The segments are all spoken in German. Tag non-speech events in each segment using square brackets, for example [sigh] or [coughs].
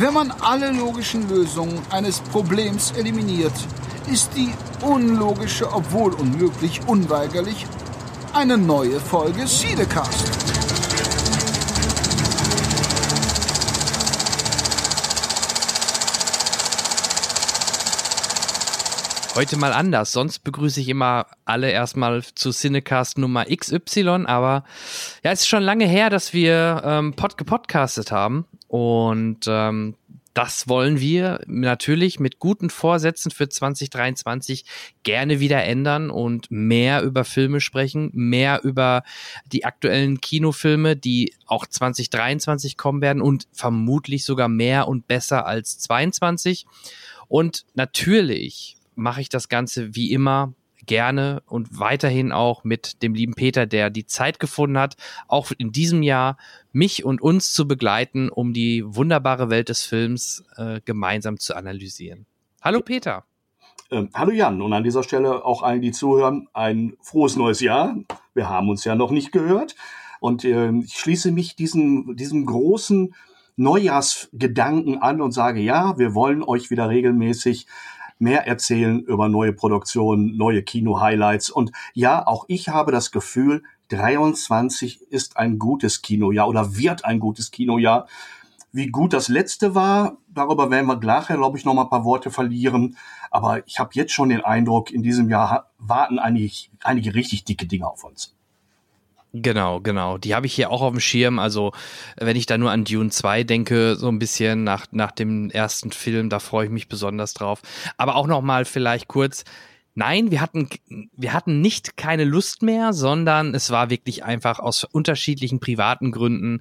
Wenn man alle logischen Lösungen eines Problems eliminiert, ist die unlogische, obwohl unmöglich, unweigerlich eine neue Folge Siedecast. Heute mal anders. Sonst begrüße ich immer alle erstmal zu Cinecast Nummer XY, aber ja, es ist schon lange her, dass wir ähm, pod gepodcastet haben und ähm, das wollen wir natürlich mit guten Vorsätzen für 2023 gerne wieder ändern und mehr über Filme sprechen, mehr über die aktuellen Kinofilme, die auch 2023 kommen werden und vermutlich sogar mehr und besser als 22. Und natürlich mache ich das Ganze wie immer gerne und weiterhin auch mit dem lieben Peter, der die Zeit gefunden hat, auch in diesem Jahr mich und uns zu begleiten, um die wunderbare Welt des Films äh, gemeinsam zu analysieren. Hallo Peter. Ähm, hallo Jan und an dieser Stelle auch allen, die zuhören, ein frohes neues Jahr. Wir haben uns ja noch nicht gehört und äh, ich schließe mich diesem, diesem großen Neujahrsgedanken an und sage, ja, wir wollen euch wieder regelmäßig mehr erzählen über neue Produktionen, neue Kino-Highlights. Und ja, auch ich habe das Gefühl, 23 ist ein gutes Kinojahr oder wird ein gutes Kinojahr. Wie gut das letzte war, darüber werden wir nachher, glaube ich, noch mal ein paar Worte verlieren. Aber ich habe jetzt schon den Eindruck, in diesem Jahr warten einige, einige richtig dicke Dinge auf uns. Genau, genau. Die habe ich hier auch auf dem Schirm. Also, wenn ich da nur an Dune 2 denke, so ein bisschen nach, nach dem ersten Film, da freue ich mich besonders drauf. Aber auch noch mal vielleicht kurz. Nein, wir hatten, wir hatten nicht keine Lust mehr, sondern es war wirklich einfach aus unterschiedlichen privaten Gründen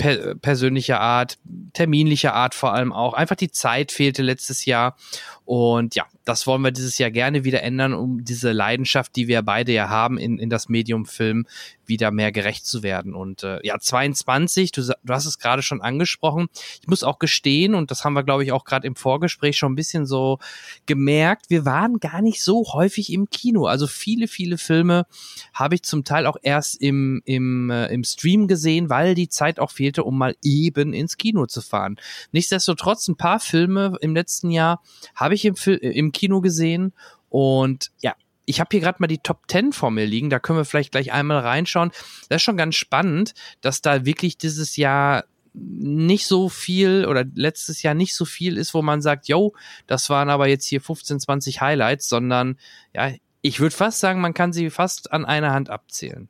per persönlicher Art, terminlicher Art vor allem auch. Einfach die Zeit fehlte letztes Jahr. Und ja, das wollen wir dieses Jahr gerne wieder ändern, um diese Leidenschaft, die wir beide ja haben, in, in das Medium Film wieder mehr gerecht zu werden. Und äh, ja, 22, du, du hast es gerade schon angesprochen. Ich muss auch gestehen, und das haben wir, glaube ich, auch gerade im Vorgespräch schon ein bisschen so gemerkt, wir waren gar nicht so häufig im Kino. Also viele, viele Filme habe ich zum Teil auch erst im, im, äh, im Stream gesehen, weil die Zeit auch fehlte, um mal eben ins Kino zu fahren. Nichtsdestotrotz, ein paar Filme im letzten Jahr habe ich im, im Kino gesehen und ja, ich habe hier gerade mal die Top 10 vor mir liegen, da können wir vielleicht gleich einmal reinschauen. Das ist schon ganz spannend, dass da wirklich dieses Jahr nicht so viel oder letztes Jahr nicht so viel ist, wo man sagt, yo, das waren aber jetzt hier 15, 20 Highlights, sondern ja, ich würde fast sagen, man kann sie fast an einer Hand abzählen.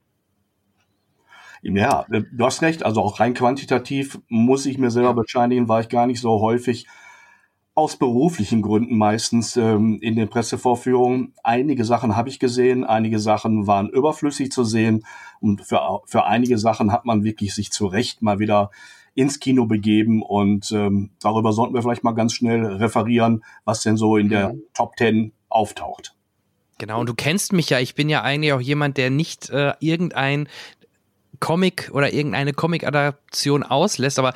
Ja, du hast recht. Also auch rein quantitativ muss ich mir selber bescheinigen, war ich gar nicht so häufig aus beruflichen Gründen meistens ähm, in den Pressevorführungen. Einige Sachen habe ich gesehen, einige Sachen waren überflüssig zu sehen und für, für einige Sachen hat man wirklich sich zu Recht mal wieder ins Kino begeben und ähm, darüber sollten wir vielleicht mal ganz schnell referieren, was denn so in der mhm. Top Ten auftaucht. Genau, und du kennst mich ja, ich bin ja eigentlich auch jemand, der nicht äh, irgendein Comic oder irgendeine Comic-Adaption auslässt, aber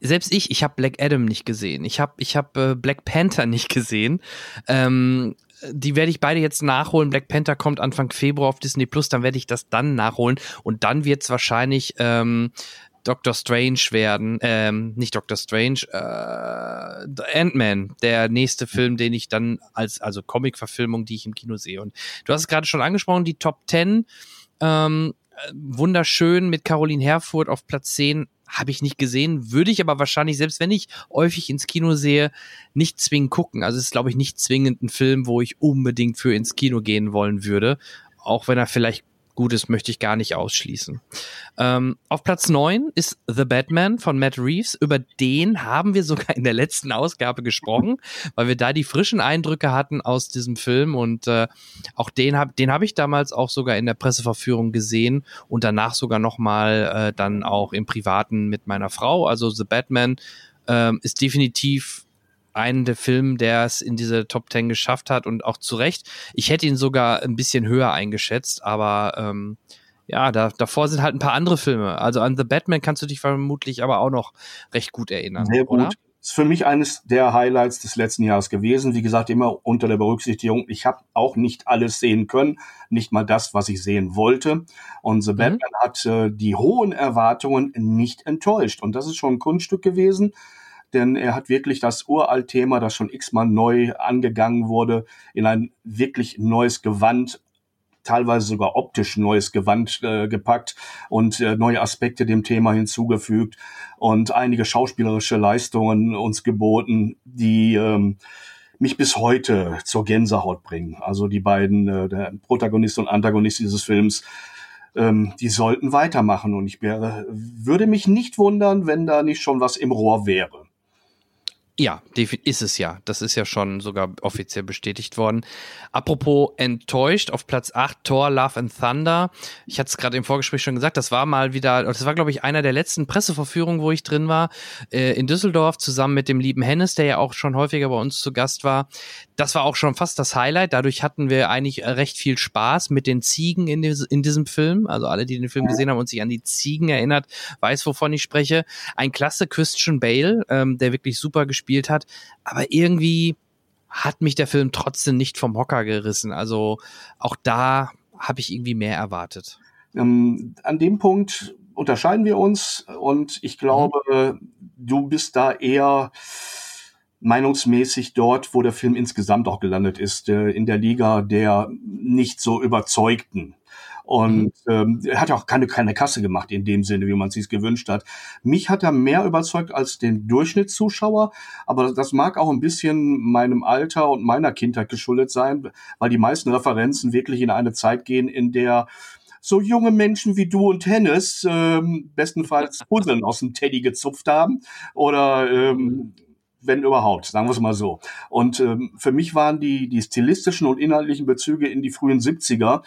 selbst ich, ich habe Black Adam nicht gesehen. Ich habe ich hab, äh, Black Panther [laughs] nicht gesehen. Ähm, die werde ich beide jetzt nachholen. Black Panther kommt Anfang Februar auf Disney Plus, dann werde ich das dann nachholen und dann wird es wahrscheinlich ähm, Doctor Strange werden, ähm, nicht Doctor Strange, äh, Ant-Man, der nächste Film, den ich dann als, also Comic-Verfilmung, die ich im Kino sehe. Und du hast es gerade schon angesprochen, die Top 10, ähm, wunderschön mit Caroline Herfurth auf Platz 10 habe ich nicht gesehen, würde ich aber wahrscheinlich, selbst wenn ich häufig ins Kino sehe, nicht zwingend gucken. Also es ist, glaube ich, nicht zwingend ein Film, wo ich unbedingt für ins Kino gehen wollen würde. Auch wenn er vielleicht Gutes möchte ich gar nicht ausschließen. Ähm, auf Platz neun ist The Batman von Matt Reeves. Über den haben wir sogar in der letzten Ausgabe gesprochen, [laughs] weil wir da die frischen Eindrücke hatten aus diesem Film und äh, auch den habe den hab ich damals auch sogar in der Presseverführung gesehen und danach sogar nochmal äh, dann auch im Privaten mit meiner Frau. Also The Batman ähm, ist definitiv einen der Filme, der es in diese Top Ten geschafft hat und auch zu Recht. Ich hätte ihn sogar ein bisschen höher eingeschätzt, aber ähm, ja, da, davor sind halt ein paar andere Filme. Also an The Batman kannst du dich vermutlich aber auch noch recht gut erinnern, Sehr gut. Oder? ist für mich eines der Highlights des letzten Jahres gewesen. Wie gesagt, immer unter der Berücksichtigung, ich habe auch nicht alles sehen können, nicht mal das, was ich sehen wollte. Und The mhm. Batman hat äh, die hohen Erwartungen nicht enttäuscht. Und das ist schon ein Kunststück gewesen, denn er hat wirklich das Uralt-Thema, das schon x-mal neu angegangen wurde, in ein wirklich neues Gewand teilweise sogar optisch neues Gewand äh, gepackt und äh, neue Aspekte dem Thema hinzugefügt und einige schauspielerische Leistungen uns geboten, die ähm, mich bis heute zur Gänsehaut bringen. Also die beiden, äh, der Protagonist und Antagonist dieses Films, ähm, die sollten weitermachen und ich wäre, würde mich nicht wundern, wenn da nicht schon was im Rohr wäre. Ja, ist es ja. Das ist ja schon sogar offiziell bestätigt worden. Apropos enttäuscht, auf Platz 8 Thor, Love and Thunder. Ich hatte es gerade im Vorgespräch schon gesagt, das war mal wieder, das war, glaube ich, einer der letzten Presseverführungen, wo ich drin war, äh, in Düsseldorf, zusammen mit dem lieben Hennes, der ja auch schon häufiger bei uns zu Gast war. Das war auch schon fast das Highlight. Dadurch hatten wir eigentlich recht viel Spaß mit den Ziegen in, des, in diesem Film. Also alle, die den Film gesehen haben und sich an die Ziegen erinnert, weiß, wovon ich spreche. Ein klasse Christian Bale, ähm, der wirklich super gespielt gespielt hat. Aber irgendwie hat mich der Film trotzdem nicht vom Hocker gerissen. Also auch da habe ich irgendwie mehr erwartet. Ähm, an dem Punkt unterscheiden wir uns und ich glaube, mhm. du bist da eher meinungsmäßig dort, wo der Film insgesamt auch gelandet ist, äh, in der Liga der nicht so überzeugten. Und mhm. ähm, er hat ja auch keine, keine Kasse gemacht in dem Sinne, wie man es sich gewünscht hat. Mich hat er mehr überzeugt als den Durchschnittszuschauer, aber das mag auch ein bisschen meinem Alter und meiner Kindheit geschuldet sein, weil die meisten Referenzen wirklich in eine Zeit gehen, in der so junge Menschen wie du und Hennes ähm, bestenfalls [laughs] Puzzeln aus dem Teddy gezupft haben oder ähm, wenn überhaupt, sagen wir es mal so. Und ähm, für mich waren die, die stilistischen und inhaltlichen Bezüge in die frühen 70er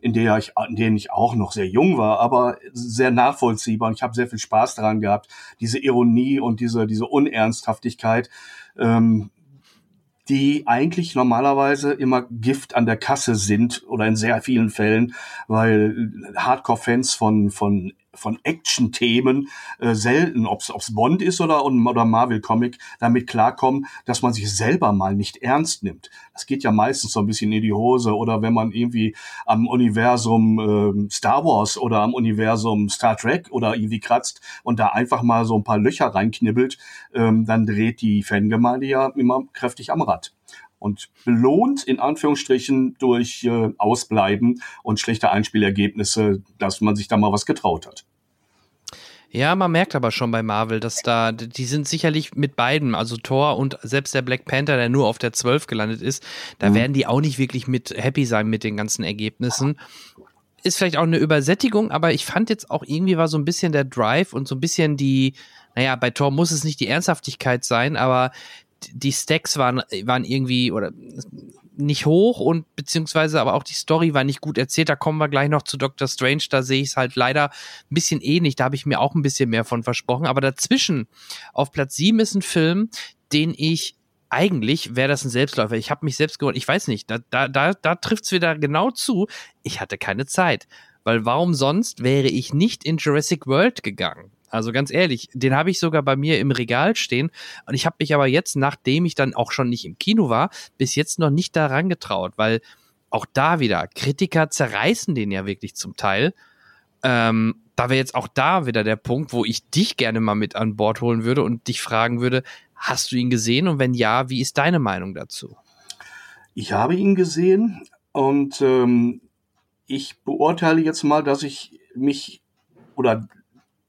in der ich, in denen ich auch noch sehr jung war, aber sehr nachvollziehbar und ich habe sehr viel Spaß daran gehabt, diese Ironie und diese, diese Unernsthaftigkeit, ähm, die eigentlich normalerweise immer Gift an der Kasse sind oder in sehr vielen Fällen, weil Hardcore-Fans von, von von Action-Themen äh, selten, ob es Bond ist oder, oder Marvel-Comic, damit klarkommen, dass man sich selber mal nicht ernst nimmt. Das geht ja meistens so ein bisschen in die Hose oder wenn man irgendwie am Universum äh, Star Wars oder am Universum Star Trek oder irgendwie kratzt und da einfach mal so ein paar Löcher reinknibbelt, ähm, dann dreht die Fangemeinde ja immer kräftig am Rad und belohnt in Anführungsstrichen durch äh, Ausbleiben und schlechte Einspielergebnisse, dass man sich da mal was getraut hat. Ja, man merkt aber schon bei Marvel, dass da, die sind sicherlich mit beiden, also Thor und selbst der Black Panther, der nur auf der 12 gelandet ist, da mhm. werden die auch nicht wirklich mit happy sein mit den ganzen Ergebnissen. Ist vielleicht auch eine Übersättigung, aber ich fand jetzt auch irgendwie war so ein bisschen der Drive und so ein bisschen die, naja, bei Thor muss es nicht die Ernsthaftigkeit sein, aber die Stacks waren, waren irgendwie oder nicht hoch und beziehungsweise aber auch die Story war nicht gut erzählt. Da kommen wir gleich noch zu Doctor Strange. Da sehe ich es halt leider ein bisschen ähnlich. Da habe ich mir auch ein bisschen mehr von versprochen. Aber dazwischen auf Platz 7 ist ein Film, den ich eigentlich wäre das ein Selbstläufer. Ich habe mich selbst gewollt. Ich weiß nicht, da, da, da, da trifft es wieder genau zu. Ich hatte keine Zeit. Weil warum sonst wäre ich nicht in Jurassic World gegangen? Also ganz ehrlich, den habe ich sogar bei mir im Regal stehen. Und ich habe mich aber jetzt, nachdem ich dann auch schon nicht im Kino war, bis jetzt noch nicht daran getraut, weil auch da wieder, Kritiker zerreißen den ja wirklich zum Teil. Ähm, da wäre jetzt auch da wieder der Punkt, wo ich dich gerne mal mit an Bord holen würde und dich fragen würde, hast du ihn gesehen? Und wenn ja, wie ist deine Meinung dazu? Ich habe ihn gesehen und ähm, ich beurteile jetzt mal, dass ich mich oder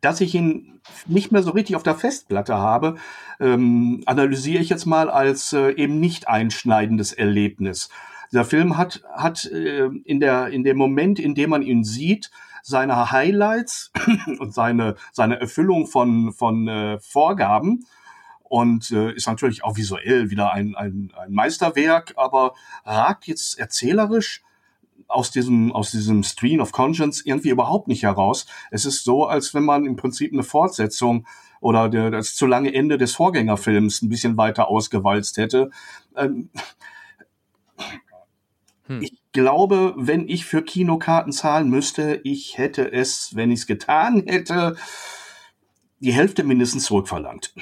dass ich ihn nicht mehr so richtig auf der Festplatte habe, ähm, analysiere ich jetzt mal als äh, eben nicht einschneidendes Erlebnis. Dieser Film hat, hat äh, in, der, in dem Moment, in dem man ihn sieht, seine Highlights [coughs] und seine, seine Erfüllung von, von äh, Vorgaben und äh, ist natürlich auch visuell wieder ein, ein, ein Meisterwerk, aber ragt jetzt erzählerisch aus diesem, aus diesem Stream of Conscience irgendwie überhaupt nicht heraus. Es ist so, als wenn man im Prinzip eine Fortsetzung oder der, das zu lange Ende des Vorgängerfilms ein bisschen weiter ausgewalzt hätte. Ähm, hm. Ich glaube, wenn ich für Kinokarten zahlen müsste, ich hätte es, wenn ich es getan hätte, die Hälfte mindestens zurückverlangt.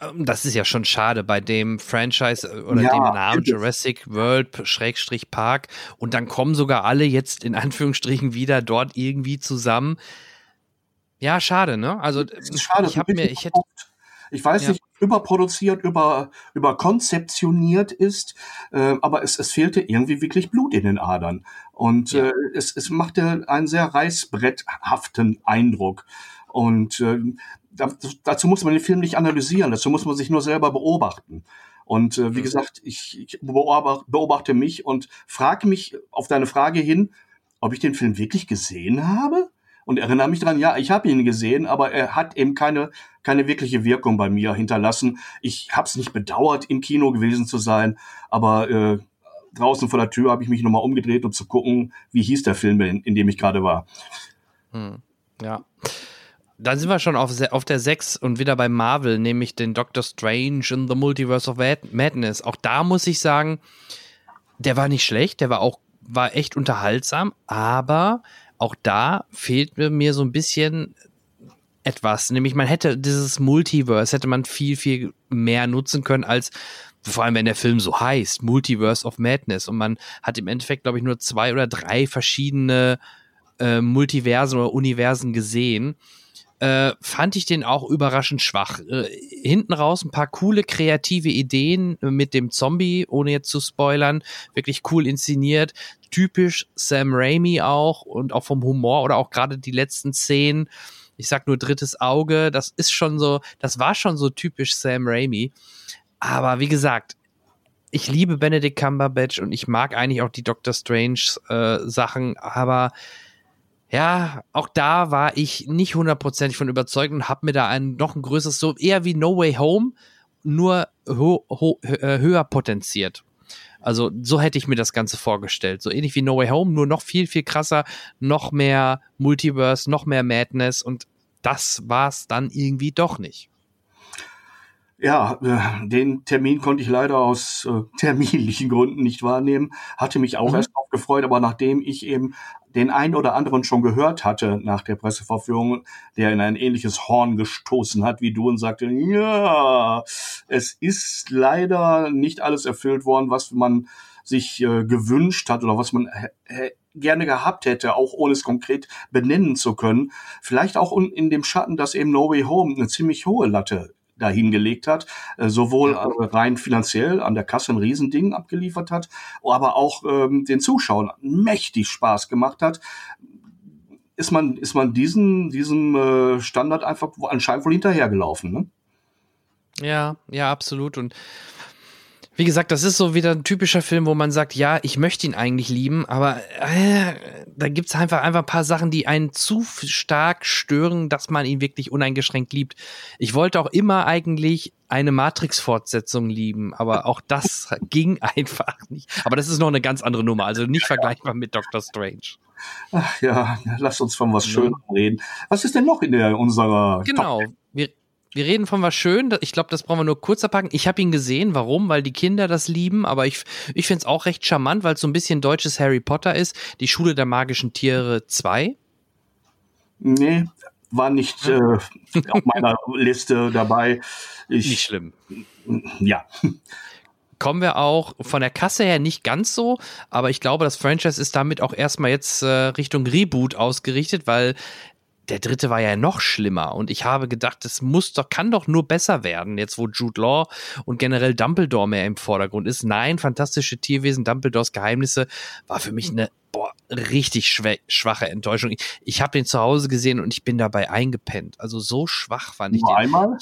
Ähm, das ist ja schon schade bei dem Franchise äh, oder Ja, dem Namen. Jurassic World Schrägstrich Park und dann kommen sogar alle jetzt in Anführungsstrichen wieder dort irgendwie zusammen. Ja, schade, ne? Also schade, ich habe mir, ich hätte, ich weiß Ja. nicht, überproduziert, über, überkonzeptioniert ist, äh, aber es, es fehlte irgendwie wirklich Blut in den Adern. Und Ja. äh, es, es machte einen sehr reißbretthaften Eindruck. Und äh, dazu muss man den Film nicht analysieren, dazu muss man sich nur selber beobachten. Und äh, wie Mhm. gesagt, ich, ich beobachte, beobachte mich und frage mich auf deine Frage hin, ob ich den Film wirklich gesehen habe? Und erinnere mich dran, ja, ich habe ihn gesehen, aber er hat eben keine, keine wirkliche Wirkung bei mir hinterlassen. Ich habe es nicht bedauert, im Kino gewesen zu sein, aber äh, draußen vor der Tür habe ich mich nochmal umgedreht, um zu gucken, wie hieß der Film, in, in dem ich gerade war. hm, ja. Dann sind wir schon auf, auf der 6 und wieder bei Marvel, nämlich den Doctor Strange in the Multiverse of Mad- Madness. Auch da muss ich sagen, der war nicht schlecht, der war auch, war echt unterhaltsam, aber auch da fehlt mir- mir so ein bisschen etwas. Nämlich man hätte dieses Multiverse, hätte man viel, viel mehr nutzen können als vor allem wenn der Film so heißt, Multiverse of Madness und man hat im Endeffekt, glaube ich, nur zwei oder drei verschiedene äh, Multiversen oder Universen gesehen, äh, fand ich den auch überraschend schwach. Äh, hinten raus ein paar coole kreative Ideen mit dem Zombie, ohne jetzt zu spoilern, wirklich cool inszeniert, typisch Sam Raimi auch und auch vom Humor oder auch gerade die letzten Szenen. Ich sag nur drittes Auge, das ist schon so, das war schon so typisch Sam Raimi. Aber wie gesagt, ich liebe Benedict Cumberbatch und ich mag eigentlich auch die Doctor Strange äh, Sachen, aber ja, auch da war ich nicht hundertprozentig von überzeugt und habe mir da ein noch ein größeres, so eher wie No Way Home, nur ho ho äh, höher potenziert. Also so hätte ich mir das Ganze vorgestellt. So ähnlich wie No Way Home, nur noch viel, viel krasser, noch mehr Multiverse, noch mehr Madness und das war's dann irgendwie doch nicht. Ja, äh, den Termin konnte ich leider aus äh, [laughs] terminlichen Gründen nicht wahrnehmen. Hatte mich auch Mhm. erst drauf gefreut, aber nachdem ich eben den einen oder anderen schon gehört hatte nach der Presseverführung, der in ein ähnliches Horn gestoßen hat wie du und sagte, ja, es ist leider nicht alles erfüllt worden, was man sich äh, gewünscht hat oder was man gerne gehabt hätte, auch ohne es konkret benennen zu können. Vielleicht auch in dem Schatten, dass eben No Way Home eine ziemlich hohe Latte dahingelegt hat, äh, sowohl Ja. äh, rein finanziell an der Kasse ein Riesending abgeliefert hat, aber auch ähm, den Zuschauern mächtig Spaß gemacht hat, ist man, ist man diesen, diesem äh, Standard einfach anscheinend wohl hinterhergelaufen. Ne? Ja, ja, absolut. Und wie gesagt, das ist so wieder ein typischer Film, wo man sagt, ja, ich möchte ihn eigentlich lieben, aber äh, da gibt's einfach, einfach ein paar Sachen, die einen zu stark stören, dass man ihn wirklich uneingeschränkt liebt. Ich wollte auch immer eigentlich eine Matrix-Fortsetzung lieben, aber auch das [laughs] ging einfach nicht. Aber das ist noch eine ganz andere Nummer, also nicht vergleichbar mit Doctor Strange. Ach ja, lass uns von was. Schönem reden. Was ist denn noch in der, unserer Genau. Wir, wir reden von was schön. Ich glaube, das brauchen wir nur kurz abpacken. Ich habe ihn gesehen. Warum? Weil die Kinder das lieben. Aber ich, ich finde es auch recht charmant, weil es so ein bisschen deutsches Harry Potter ist. Die Schule der magischen Tiere 2. Nee, war nicht äh, auf meiner [laughs] Liste dabei. Ich, Nicht schlimm. Ja, Kommen wir auch von der Kasse her nicht ganz so, aber ich glaube, das Franchise ist damit auch erstmal jetzt äh, Richtung Reboot ausgerichtet, weil der dritte war ja noch schlimmer und ich habe gedacht, es muss doch, kann doch nur besser werden, jetzt wo Jude Law und generell Dumbledore mehr im Vordergrund ist. Nein, fantastische Tierwesen, Dumbledores Geheimnisse war für mich eine boah, richtig schwache Enttäuschung. Ich, ich habe den zu Hause gesehen und ich bin dabei eingepennt. Also so schwach fand ich nur den. einmal.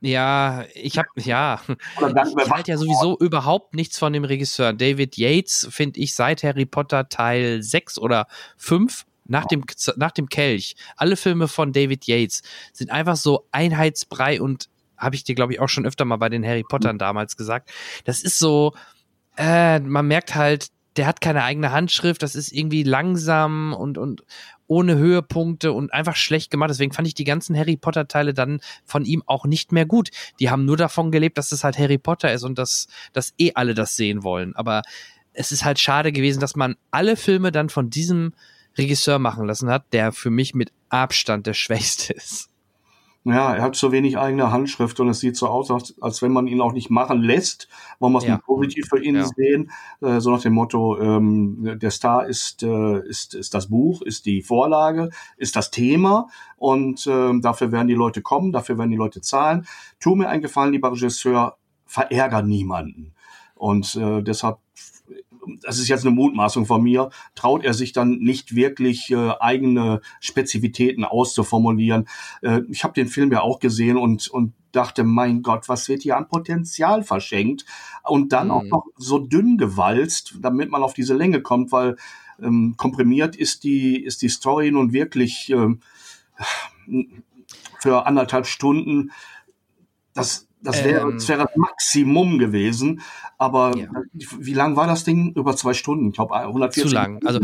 Ja, ich habe ja, ich halte ja sowieso überhaupt nichts von dem Regisseur. David Yates finde ich seit Harry Potter Teil 6 oder 5 nach dem, nach dem Kelch. Alle Filme von David Yates sind einfach so Einheitsbrei und habe ich dir, glaube ich, auch schon öfter mal bei den Harry Pottern damals gesagt. Das ist so, äh, man merkt halt, der hat keine eigene Handschrift, das ist irgendwie langsam und, und ohne Höhepunkte und einfach schlecht gemacht. Deswegen fand ich die ganzen Harry Potter Teile dann von ihm auch nicht mehr gut. Die haben nur davon gelebt, dass es halt Harry Potter ist und dass, dass eh alle das sehen wollen. Aber es ist halt schade gewesen, dass man alle Filme dann von diesem Regisseur machen lassen hat, der für mich mit Abstand der [laughs] schwächste ist. ja, er hat zu wenig eigene Handschrift und es sieht so aus, als, als wenn man ihn auch nicht machen lässt. Wollen wir es ja. positiv für ihn ja. sehen? Äh, so nach dem Motto, ähm, der Star ist, äh, ist, ist das Buch, ist die Vorlage, ist das Thema und äh, dafür werden die Leute kommen, dafür werden die Leute zahlen. Tu mir einen Gefallen, lieber Regisseur, verärger niemanden. Und äh, deshalb das ist jetzt eine Mutmaßung von mir, traut er sich dann nicht wirklich äh, eigene Spezifitäten auszuformulieren. Äh, ich habe den Film ja auch gesehen und, und dachte, mein Gott, was wird hier an Potenzial verschenkt? Und dann mhm. auch noch so dünn gewalzt, damit man auf diese Länge kommt, weil ähm, komprimiert ist die, ist die Story nun wirklich ähm, für anderthalb Stunden. Das, das wäre, ähm, das wäre das Maximum gewesen. Aber ja. wie lang war das Ding? Über zwei Stunden, ich glaube 140. Zu lang. Also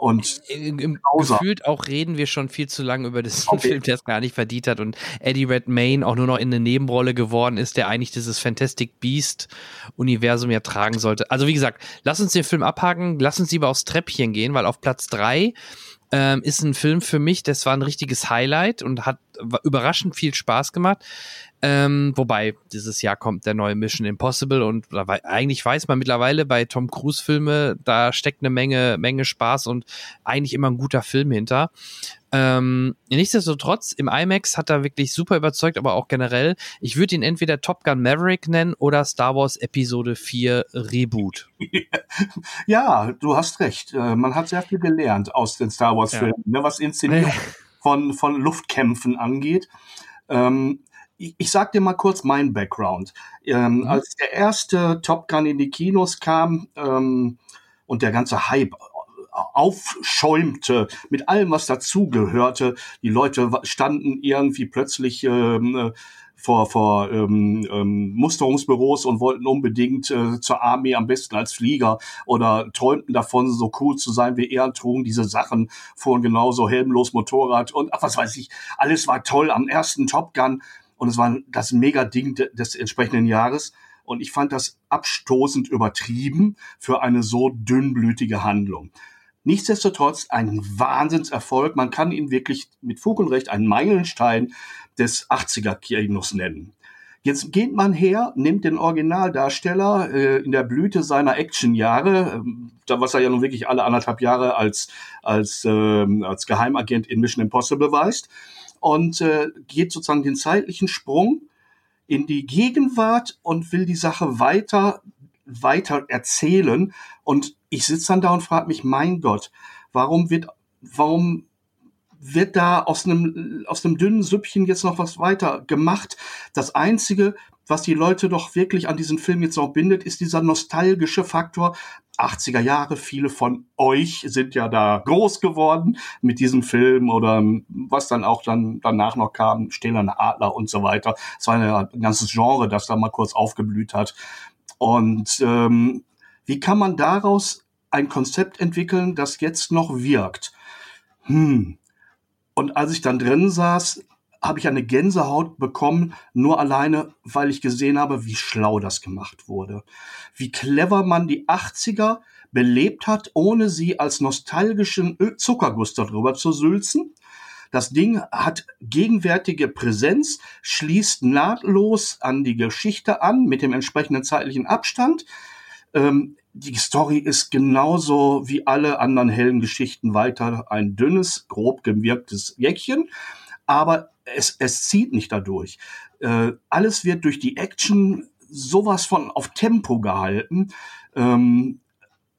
und Im, gefühlt auch reden wir schon viel zu lange über diesen okay. Film, der es gar nicht verdient hat und Eddie Redmayne auch nur noch in eine Nebenrolle geworden ist, der eigentlich dieses Fantastic Beast Universum ja tragen sollte. Also wie gesagt, lass uns den Film abhaken, lass uns lieber aufs Treppchen gehen, weil auf Platz drei ähm, ist ein Film für mich, das war ein richtiges Highlight und hat überraschend viel Spaß gemacht. Ähm, wobei, dieses Jahr kommt der neue Mission Impossible und eigentlich weiß man mittlerweile bei Tom Cruise Filme, da steckt eine Menge, Menge Spaß und eigentlich immer ein guter Film hinter. Ähm, nichtsdestotrotz, im IMAX hat er wirklich super überzeugt, aber auch generell. Ich würde ihn entweder Top Gun Maverick nennen oder Star Wars Episode 4 Reboot. [laughs] Ja, du hast recht. Äh, man hat sehr viel gelernt aus den Star Wars Filmen, ja. ne, was Inszenierung [laughs] von, von Luftkämpfen angeht. Ähm, ich, ich sag dir mal kurz meinen Background. Ähm, mhm. Als der erste Top Gun in die Kinos kam ähm, und der ganze Hype aufschäumte mit allem, was dazugehörte. Die Leute standen irgendwie plötzlich ähm, vor, vor ähm, ähm, Musterungsbüros und wollten unbedingt äh, zur Armee am besten als Flieger oder träumten davon, so cool zu sein wie er, trugen diese Sachen, fuhren genauso helmlos Motorrad und ach, was weiß ich, alles war toll am ersten Top Gun und es war das Mega-Ding des entsprechenden Jahres. Und ich fand das abstoßend übertrieben für eine so dünnblütige Handlung. Nichtsdestotrotz ein Wahnsinnserfolg. Man kann ihn wirklich mit Fug und Recht einen Meilenstein des 80er-Kinos nennen. Jetzt geht man her, nimmt den Originaldarsteller äh, in der Blüte seiner Actionjahre, äh, was er ja nun wirklich alle anderthalb Jahre als, als, äh, als Geheimagent in Mission Impossible beweist, und äh, geht sozusagen den zeitlichen Sprung in die Gegenwart und will die Sache weiter weiter erzählen und ich sitze dann da und frage mich mein Gott warum wird warum wird da aus einem aus einem dünnen Süppchen jetzt noch was weiter gemacht das einzige was die Leute doch wirklich an diesen Film jetzt auch bindet, ist dieser nostalgische Faktor. 80er Jahre, viele von euch sind ja da groß geworden mit diesem Film oder was dann auch dann danach noch kam, Stählerne Adler und so weiter. Es war ein ganzes Genre, das da mal kurz aufgeblüht hat. Und ähm, wie kann man daraus ein Konzept entwickeln, das jetzt noch wirkt? Hm. Und als ich dann drin saß, habe ich eine Gänsehaut bekommen, nur alleine, weil ich gesehen habe, wie schlau das gemacht wurde. Wie clever man die 80er belebt hat, ohne sie als nostalgischen Zuckerguss darüber zu sülzen. Das Ding hat gegenwärtige Präsenz, schließt nahtlos an die Geschichte an mit dem entsprechenden zeitlichen Abstand. Ähm, die Story ist genauso wie alle anderen hellen Geschichten weiter ein dünnes, grob gewirktes Jäckchen aber es, es zieht nicht dadurch. Äh, alles wird durch die Action sowas von auf Tempo gehalten. Ähm,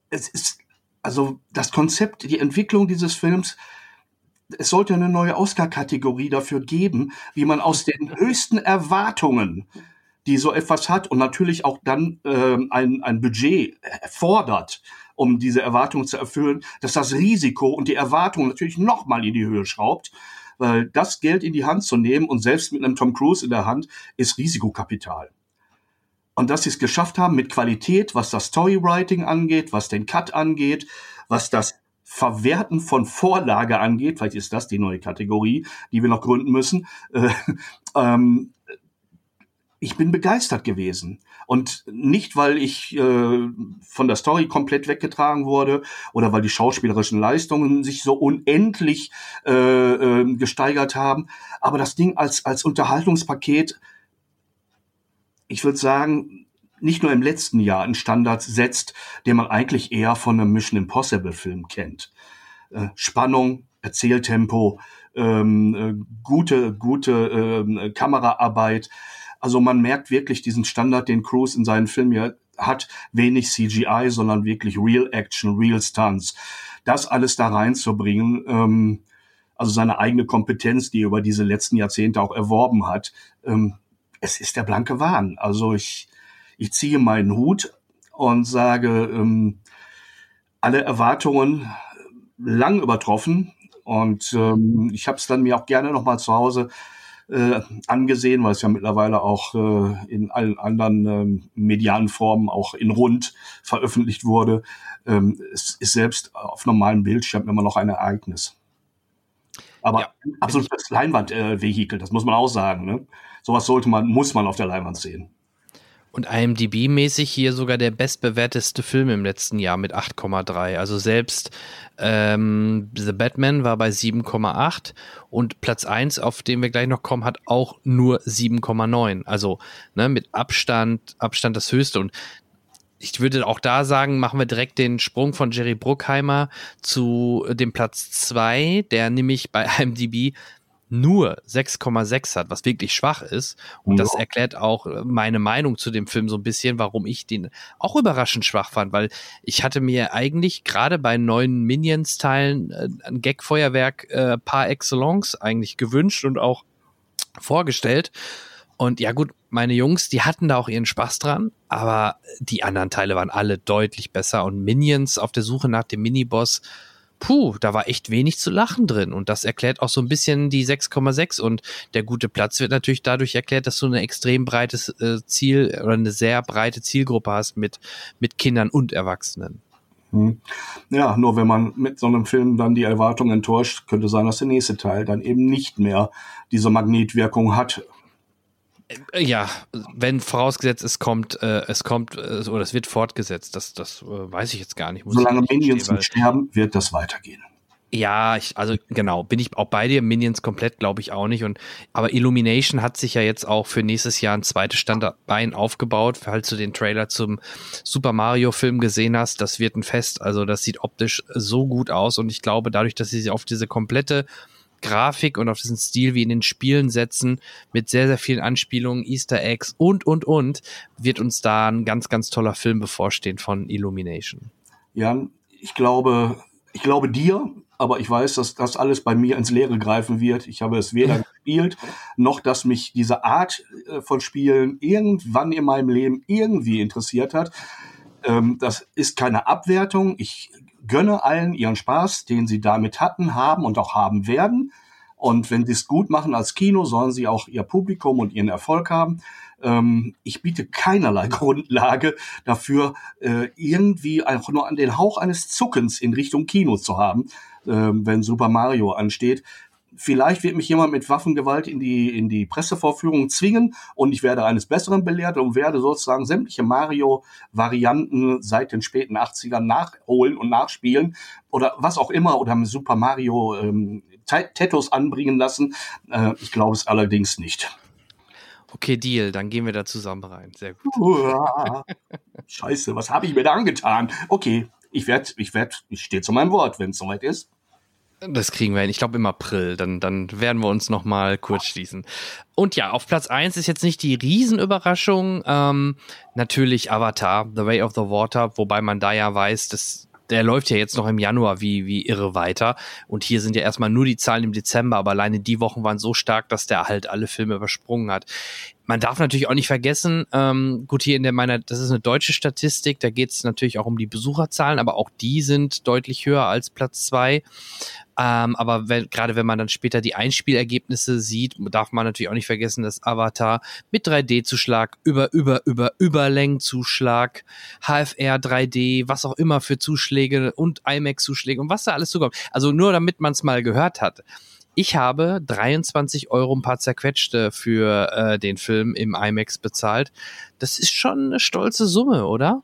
es ist, also das Konzept, die Entwicklung dieses Films, es sollte eine neue Oscar-Kategorie dafür geben, wie man aus den [laughs] höchsten Erwartungen, die so etwas hat und natürlich auch dann äh, ein, ein Budget fordert, um diese Erwartungen zu erfüllen, dass das Risiko und die Erwartung natürlich nochmal in die Höhe schraubt weil das Geld in die Hand zu nehmen und selbst mit einem Tom Cruise in der Hand ist Risikokapital. Und dass sie es geschafft haben mit Qualität, was das Storywriting angeht, was den Cut angeht, was das Verwerten von Vorlage angeht, vielleicht ist das die neue Kategorie, die wir noch gründen müssen, äh, [laughs] ähm, ich bin begeistert gewesen. Und nicht, weil ich äh, von der Story komplett weggetragen wurde oder weil die schauspielerischen Leistungen sich so unendlich äh, äh, gesteigert haben. Aber das Ding als, als Unterhaltungspaket, ich würde sagen, nicht nur im letzten Jahr einen Standard setzt, den man eigentlich eher von einem Mission Impossible Film kennt. Äh, Spannung, Erzähltempo, ähm, äh, gute, gute äh, Kameraarbeit, also man merkt wirklich diesen Standard, den Cruise in seinen Filmen ja hat, wenig CGI, sondern wirklich Real Action, Real Stunts. Das alles da reinzubringen, ähm, also seine eigene Kompetenz, die er über diese letzten Jahrzehnte auch erworben hat, ähm, es ist der blanke Wahn. Also ich, ich ziehe meinen Hut und sage, ähm, alle Erwartungen lang übertroffen. Und ähm, ich habe es dann mir auch gerne nochmal zu Hause äh, angesehen, weil es ja mittlerweile auch äh, in allen anderen ähm, medialen Formen auch in Rund veröffentlicht wurde. Ähm, es ist selbst auf normalen Bildschirm immer noch ein Ereignis. Aber ja, absolutes Leinwandvehikel, äh, das muss man auch sagen. Ne? Sowas sollte man, muss man auf der Leinwand sehen. Und IMDb-mäßig hier sogar der bestbewerteste Film im letzten Jahr mit 8,3. Also selbst ähm, The Batman war bei 7,8 und Platz 1, auf den wir gleich noch kommen, hat auch nur 7,9. Also ne, mit Abstand, Abstand das höchste. Und ich würde auch da sagen, machen wir direkt den Sprung von Jerry Bruckheimer zu dem Platz 2, der nämlich bei [laughs] IMDb nur 6,6 hat, was wirklich schwach ist. Und ja. das erklärt auch äh, meine Meinung zu dem Film so ein bisschen, warum ich den auch überraschend schwach fand, weil ich hatte mir eigentlich gerade bei neuen Minions-Teilen äh, ein Gag-Feuerwerk äh, par excellence eigentlich gewünscht und auch vorgestellt. Und ja gut, meine Jungs, die hatten da auch ihren Spaß dran, aber die anderen Teile waren alle deutlich besser und Minions auf der Suche nach dem Miniboss puh, da war echt wenig zu lachen drin. Und das erklärt auch so ein bisschen die 6,6. Und der gute Platz wird natürlich dadurch erklärt, dass du eine extrem breites äh, Ziel oder eine sehr breite Zielgruppe hast mit, mit Kindern und Erwachsenen. Hm. Ja, nur wenn man mit so einem Film dann die Erwartungen enttäuscht, könnte sein, dass der nächste Teil dann eben nicht mehr diese Magnetwirkung hat. Äh, ja, wenn vorausgesetzt es kommt, äh, es kommt äh, oder es wird fortgesetzt, das, das äh, weiß ich jetzt gar nicht. Solange Minions nicht sterben, wird das weitergehen. Ja, ich, also genau, bin ich auch bei dir. Minions komplett glaube ich auch nicht. Und aber Illumination hat sich ja jetzt auch für nächstes Jahr ein zweites Standbein aufgebaut, falls du den Trailer zum Super Mario Film gesehen hast. Das wird ein Fest. Also das sieht optisch so gut aus und ich glaube, dadurch, dass sie sich auf diese komplette Grafik und auf diesen Stil wie in den Spielen setzen, mit sehr, sehr vielen Anspielungen, Easter Eggs und, und, und, wird uns da ein ganz, ganz toller Film bevorstehen von Illumination. Ja, ich glaube, ich glaube dir, aber ich weiß, dass das alles bei mir ins Leere greifen wird. Ich habe es weder [laughs] gespielt, noch dass mich diese Art äh, von Spielen irgendwann in meinem Leben irgendwie interessiert hat. Ähm, das ist keine Abwertung. Ich gönne allen ihren Spaß, den sie damit hatten, haben und auch haben werden. Und wenn sie es gut machen als Kino, sollen sie auch ihr Publikum und ihren Erfolg haben. Ähm, ich biete keinerlei [laughs] Grundlage dafür, äh, irgendwie auch nur an den Hauch eines Zuckens in Richtung Kino zu haben, äh, wenn Super Mario ansteht vielleicht wird mich jemand mit Waffengewalt in die, in die Pressevorführung zwingen und ich werde eines Besseren belehrt und werde sozusagen sämtliche Mario-Varianten seit den späten 80ern nachholen und nachspielen oder was auch immer oder mit Super Mario ähm, Tattoos anbringen lassen. Äh, ich glaube es allerdings nicht. Okay, Deal, dann gehen wir da zusammen rein. Sehr gut. Scheiße, was habe ich mir da angetan? Okay, ich werde, ich werde, ich stehe zu meinem Wort, wenn es soweit ist. Das kriegen wir hin. Ich glaube im April. Dann, dann werden wir uns noch mal kurz schließen. Und ja, auf Platz eins ist jetzt nicht die Riesenüberraschung. Ähm, natürlich Avatar, The Way of the Water, wobei man da ja weiß, dass der läuft ja jetzt noch im Januar wie, wie irre weiter. Und hier sind ja erstmal nur die Zahlen im Dezember, aber alleine die Wochen waren so stark, dass der halt alle Filme übersprungen hat. Man darf natürlich auch nicht vergessen, ähm, gut, hier in der meiner, das ist eine deutsche Statistik, da geht es natürlich auch um die Besucherzahlen, aber auch die sind deutlich höher als Platz zwei. Ähm, aber wenn, gerade wenn man dann später die Einspielergebnisse sieht, darf man natürlich auch nicht vergessen, dass Avatar mit 3D-Zuschlag, über, über, über, Überlängenzuschlag, HFR 3D, was auch immer für Zuschläge und IMAX-Zuschläge und was da alles zukommt. Also nur damit man es mal gehört hat Ich habe 23 Euro ein paar zerquetschte für äh, den Film im IMAX bezahlt. Das ist schon eine stolze Summe, oder?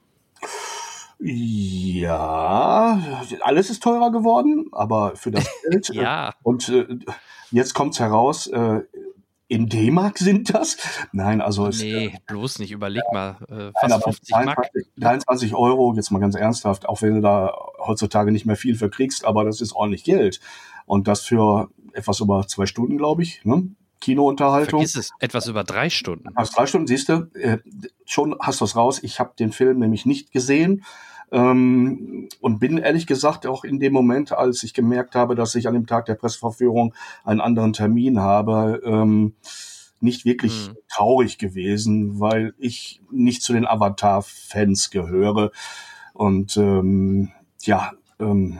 Ja, alles ist teurer geworden, aber für das [laughs] Geld. Äh, ja. Und äh, jetzt kommt's heraus, äh, in D-Mark sind das? Nein, also es, Nee, äh, bloß nicht. Überleg mal. Äh, fast nein, 50 23, Mark. 23 Euro, jetzt mal ganz ernsthaft, auch wenn du da heutzutage nicht mehr viel für kriegst, aber das ist ordentlich Geld. Und das für etwas über zwei Stunden, glaube ich. Ne? Kinounterhaltung. Vergiss es, etwas über drei Stunden. Hast drei Stunden, siehst du, äh, schon hast du es raus. Ich habe den Film nämlich nicht gesehen. Ähm, und bin ehrlich gesagt auch in dem Moment, als ich gemerkt habe, dass ich an dem Tag der Presseverführung einen anderen Termin habe, ähm, nicht wirklich hm. traurig gewesen, weil ich nicht zu den Avatar-Fans gehöre. Und ähm, ja, ähm,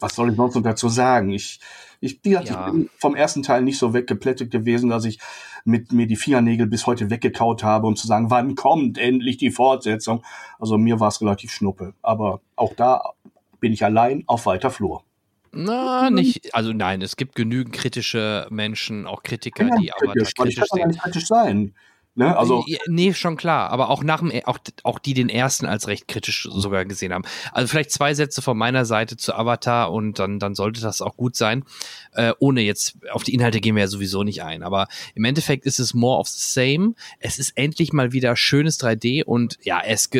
was soll ich noch dazu sagen? Ich, ich, ja. ich bin vom ersten Teil nicht so weggeplättet gewesen, dass ich mit mir die Fingernägel bis heute weggekaut habe, um zu sagen, wann kommt endlich die Fortsetzung. Also mir war es relativ schnuppe. Aber auch da bin ich allein auf weiter Flur. Na, nicht, also nein, es gibt genügend kritische Menschen, auch Kritiker, ja, die aber kritisch, kritisch, ich kann nicht kritisch sein. Ne? Also nee, schon klar, aber auch nach dem, auch, auch die den ersten als recht kritisch sogar gesehen haben. Also vielleicht zwei Sätze von meiner Seite zu Avatar und dann, dann sollte das auch gut sein. Äh, ohne jetzt, auf die Inhalte gehen wir ja sowieso nicht ein. Aber im Endeffekt ist es more of the same. Es ist endlich mal wieder schönes 3D und ja, es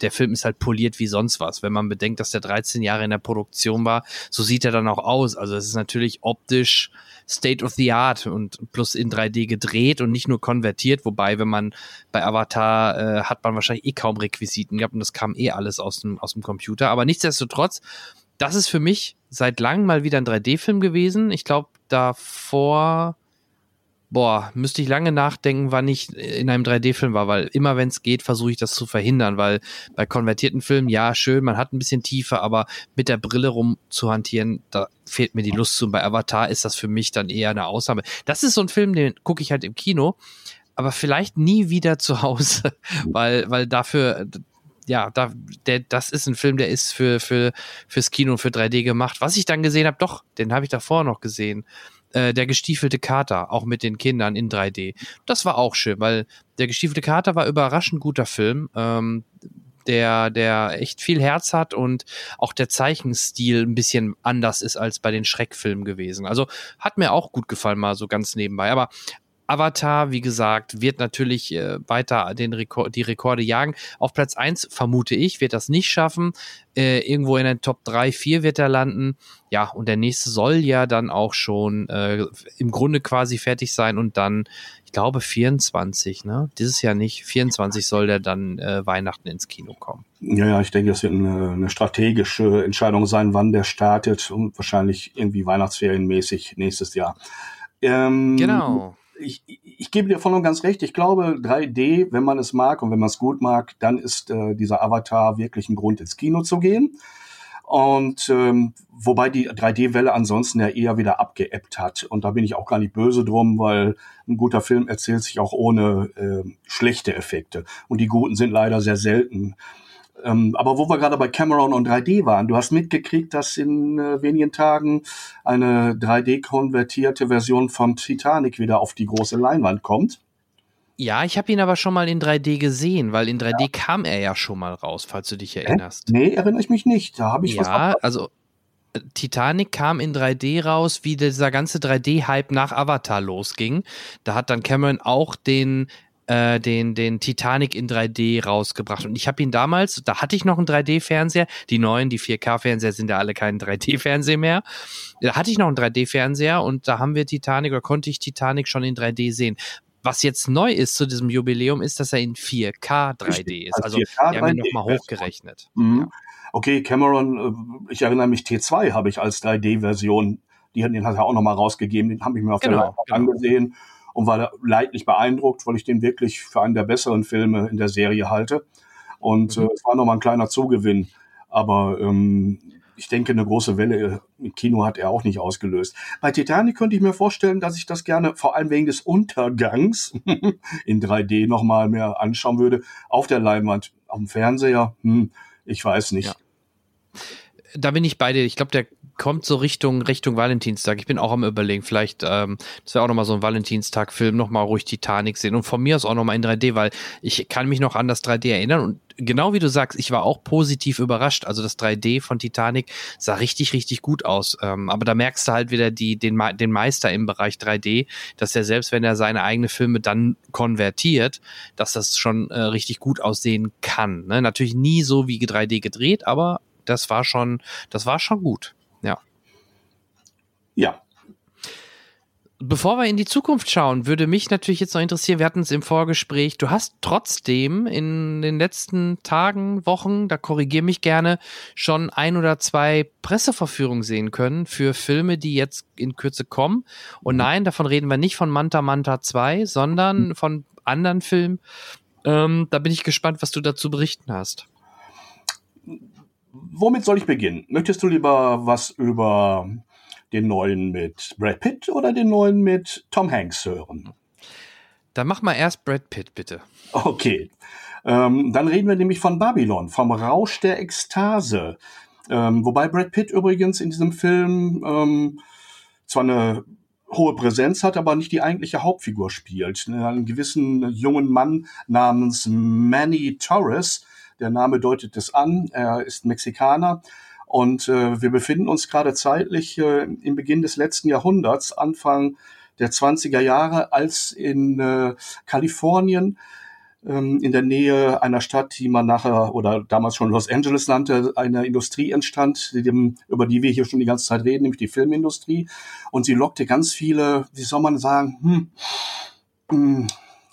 der Film ist halt poliert wie sonst was. Wenn man bedenkt, dass der 13 Jahre in der Produktion war, so sieht er dann auch aus. Also es ist natürlich optisch State of the Art und plus in 3D gedreht und nicht nur konvertiert, wobei, wenn man bei Avatar äh, hat man wahrscheinlich eh kaum Requisiten gehabt und das kam eh alles aus dem, aus dem Computer. Aber nichtsdestotrotz, das ist für mich seit langem mal wieder ein 3D-Film gewesen. Ich glaube, davor boah, müsste ich lange nachdenken, wann ich in einem 3D-Film war, weil immer wenn es geht, versuche ich das zu verhindern, weil bei konvertierten Filmen, ja, schön, man hat ein bisschen Tiefe, aber mit der Brille rum zu hantieren, da fehlt mir die Lust zu. Und bei Avatar ist das für mich dann eher eine Ausnahme. Das ist so ein Film, den gucke ich halt im Kino, aber vielleicht nie wieder zu Hause, [laughs] weil, weil dafür, ja, da, der, das ist ein Film, der ist für, für, fürs Kino, für 3D gemacht. Was ich dann gesehen habe, doch, den habe ich davor noch gesehen. Äh, der gestiefelte Kater, auch mit den Kindern in 3D. Das war auch schön, weil der gestiefelte Kater war überraschend guter Film. Ähm, der, der echt viel Herz hat und auch der Zeichenstil ein bisschen anders ist als bei den Schreckfilmen gewesen. Also hat mir auch gut gefallen, mal so ganz nebenbei. Aber Avatar, wie gesagt, wird natürlich äh, weiter den Rekord, die Rekorde jagen. Auf Platz 1 vermute ich, wird das nicht schaffen. Äh, irgendwo in den Top 3, 4 wird er landen. Ja, und der nächste soll ja dann auch schon äh, im Grunde quasi fertig sein und dann, ich glaube, 24, ne? Dieses Jahr nicht. 24 soll der dann äh, Weihnachten ins Kino kommen. Ja, ja, ich denke, das wird eine, eine strategische Entscheidung sein, wann der startet und wahrscheinlich irgendwie Weihnachtsferienmäßig nächstes Jahr. Ähm, genau ich, ich gebe dir voll und ganz recht. Ich glaube, 3D, wenn man es mag und wenn man es gut mag, dann ist äh, dieser Avatar wirklich ein Grund, ins Kino zu gehen. Und ähm, wobei die 3D-Welle ansonsten ja eher wieder abgeebbt hat. Und da bin ich auch gar nicht böse drum, weil ein guter Film erzählt sich auch ohne äh, schlechte Effekte. Und die guten sind leider sehr selten. Ähm, aber wo wir gerade bei Cameron und 3D waren, du hast mitgekriegt, dass in äh, wenigen Tagen eine 3D-konvertierte Version von Titanic wieder auf die große Leinwand kommt. Ja, ich habe ihn aber schon mal in 3D gesehen, weil in 3D ja. kam er ja schon mal raus, falls du dich erinnerst. Äh? Nee, erinnere ich mich nicht. Da habe ich ja, was. Ja, also äh, Titanic kam in 3D raus, wie dieser ganze 3D-Hype nach Avatar losging. Da hat dann Cameron auch den äh, den, den Titanic in 3D rausgebracht. Und ich habe ihn damals, da hatte ich noch einen 3D-Fernseher. Die neuen, die 4K-Fernseher sind ja alle kein 3D-Fernseher mehr. Da hatte ich noch einen 3D-Fernseher und da haben wir Titanic oder konnte ich Titanic schon in 3D sehen. Was jetzt neu ist zu diesem Jubiläum, ist, dass er in 4K 3D ist. Also, 4K die haben ihn nochmal hochgerechnet. Mhm. Ja. Okay, Cameron, äh, ich erinnere mich, T2 habe ich als 3D-Version, den hat er auch nochmal rausgegeben, den habe ich mir auf genau, der Leinwand genau. angesehen und war leidlich beeindruckt, weil ich den wirklich für einen der besseren Filme in der Serie halte. Und mhm. äh, es war nochmal ein kleiner Zugewinn. Aber ähm, ich denke, eine große Welle im Kino hat er auch nicht ausgelöst. Bei Titanic könnte ich mir vorstellen, dass ich das gerne, vor allem wegen des Untergangs, [laughs] in 3D nochmal mehr anschauen würde. Auf der Leinwand, dem Fernseher, hm, ich weiß nicht. Ja. Da bin ich bei dir. Ich glaube, der kommt so Richtung Richtung Valentinstag. Ich bin auch am überlegen, vielleicht, ähm, das wäre auch nochmal so ein Valentinstag-Film, nochmal ruhig Titanic sehen und von mir aus auch nochmal in 3D, weil ich kann mich noch an das 3D erinnern und genau wie du sagst, ich war auch positiv überrascht. Also das 3D von Titanic sah richtig, richtig gut aus. Ähm, aber da merkst du halt wieder die, den, den Meister im Bereich 3D, dass er selbst, wenn er seine eigenen Filme dann konvertiert, dass das schon äh, richtig gut aussehen kann. Ne? Natürlich nie so wie 3D gedreht, aber das war schon, das war schon gut. Ja. Ja, Bevor wir in die Zukunft schauen, würde mich natürlich jetzt noch interessieren, wir hatten es im Vorgespräch, du hast trotzdem in den letzten Tagen, Wochen, da korrigier mich gerne, schon ein oder zwei Presseverführungen sehen können für Filme, die jetzt in Kürze kommen. Und nein, davon reden wir nicht von Manta Manta 2, sondern hm. von anderen Filmen. Ähm, da bin ich gespannt, was du dazu berichten hast. Womit soll ich beginnen? Möchtest du lieber was über den neuen mit Brad Pitt oder den neuen mit Tom Hanks hören? Dann mach mal erst Brad Pitt, bitte. Okay. Ähm, dann reden wir nämlich von Babylon, vom Rausch der Ekstase. Ähm, wobei Brad Pitt übrigens in diesem Film ähm, zwar eine hohe Präsenz hat, aber nicht die eigentliche Hauptfigur spielt. Einen gewissen jungen Mann namens Manny Torres, der Name deutet es an, er ist Mexikaner und äh, wir befinden uns gerade zeitlich äh, im Beginn des letzten Jahrhunderts, Anfang der 20er Jahre, als in äh, Kalifornien ähm, in der Nähe einer Stadt, die man nachher oder damals schon Los Angeles nannte, eine Industrie entstand, über die wir hier schon die ganze Zeit reden, nämlich die Filmindustrie. Und sie lockte ganz viele, wie soll man sagen, hm, hm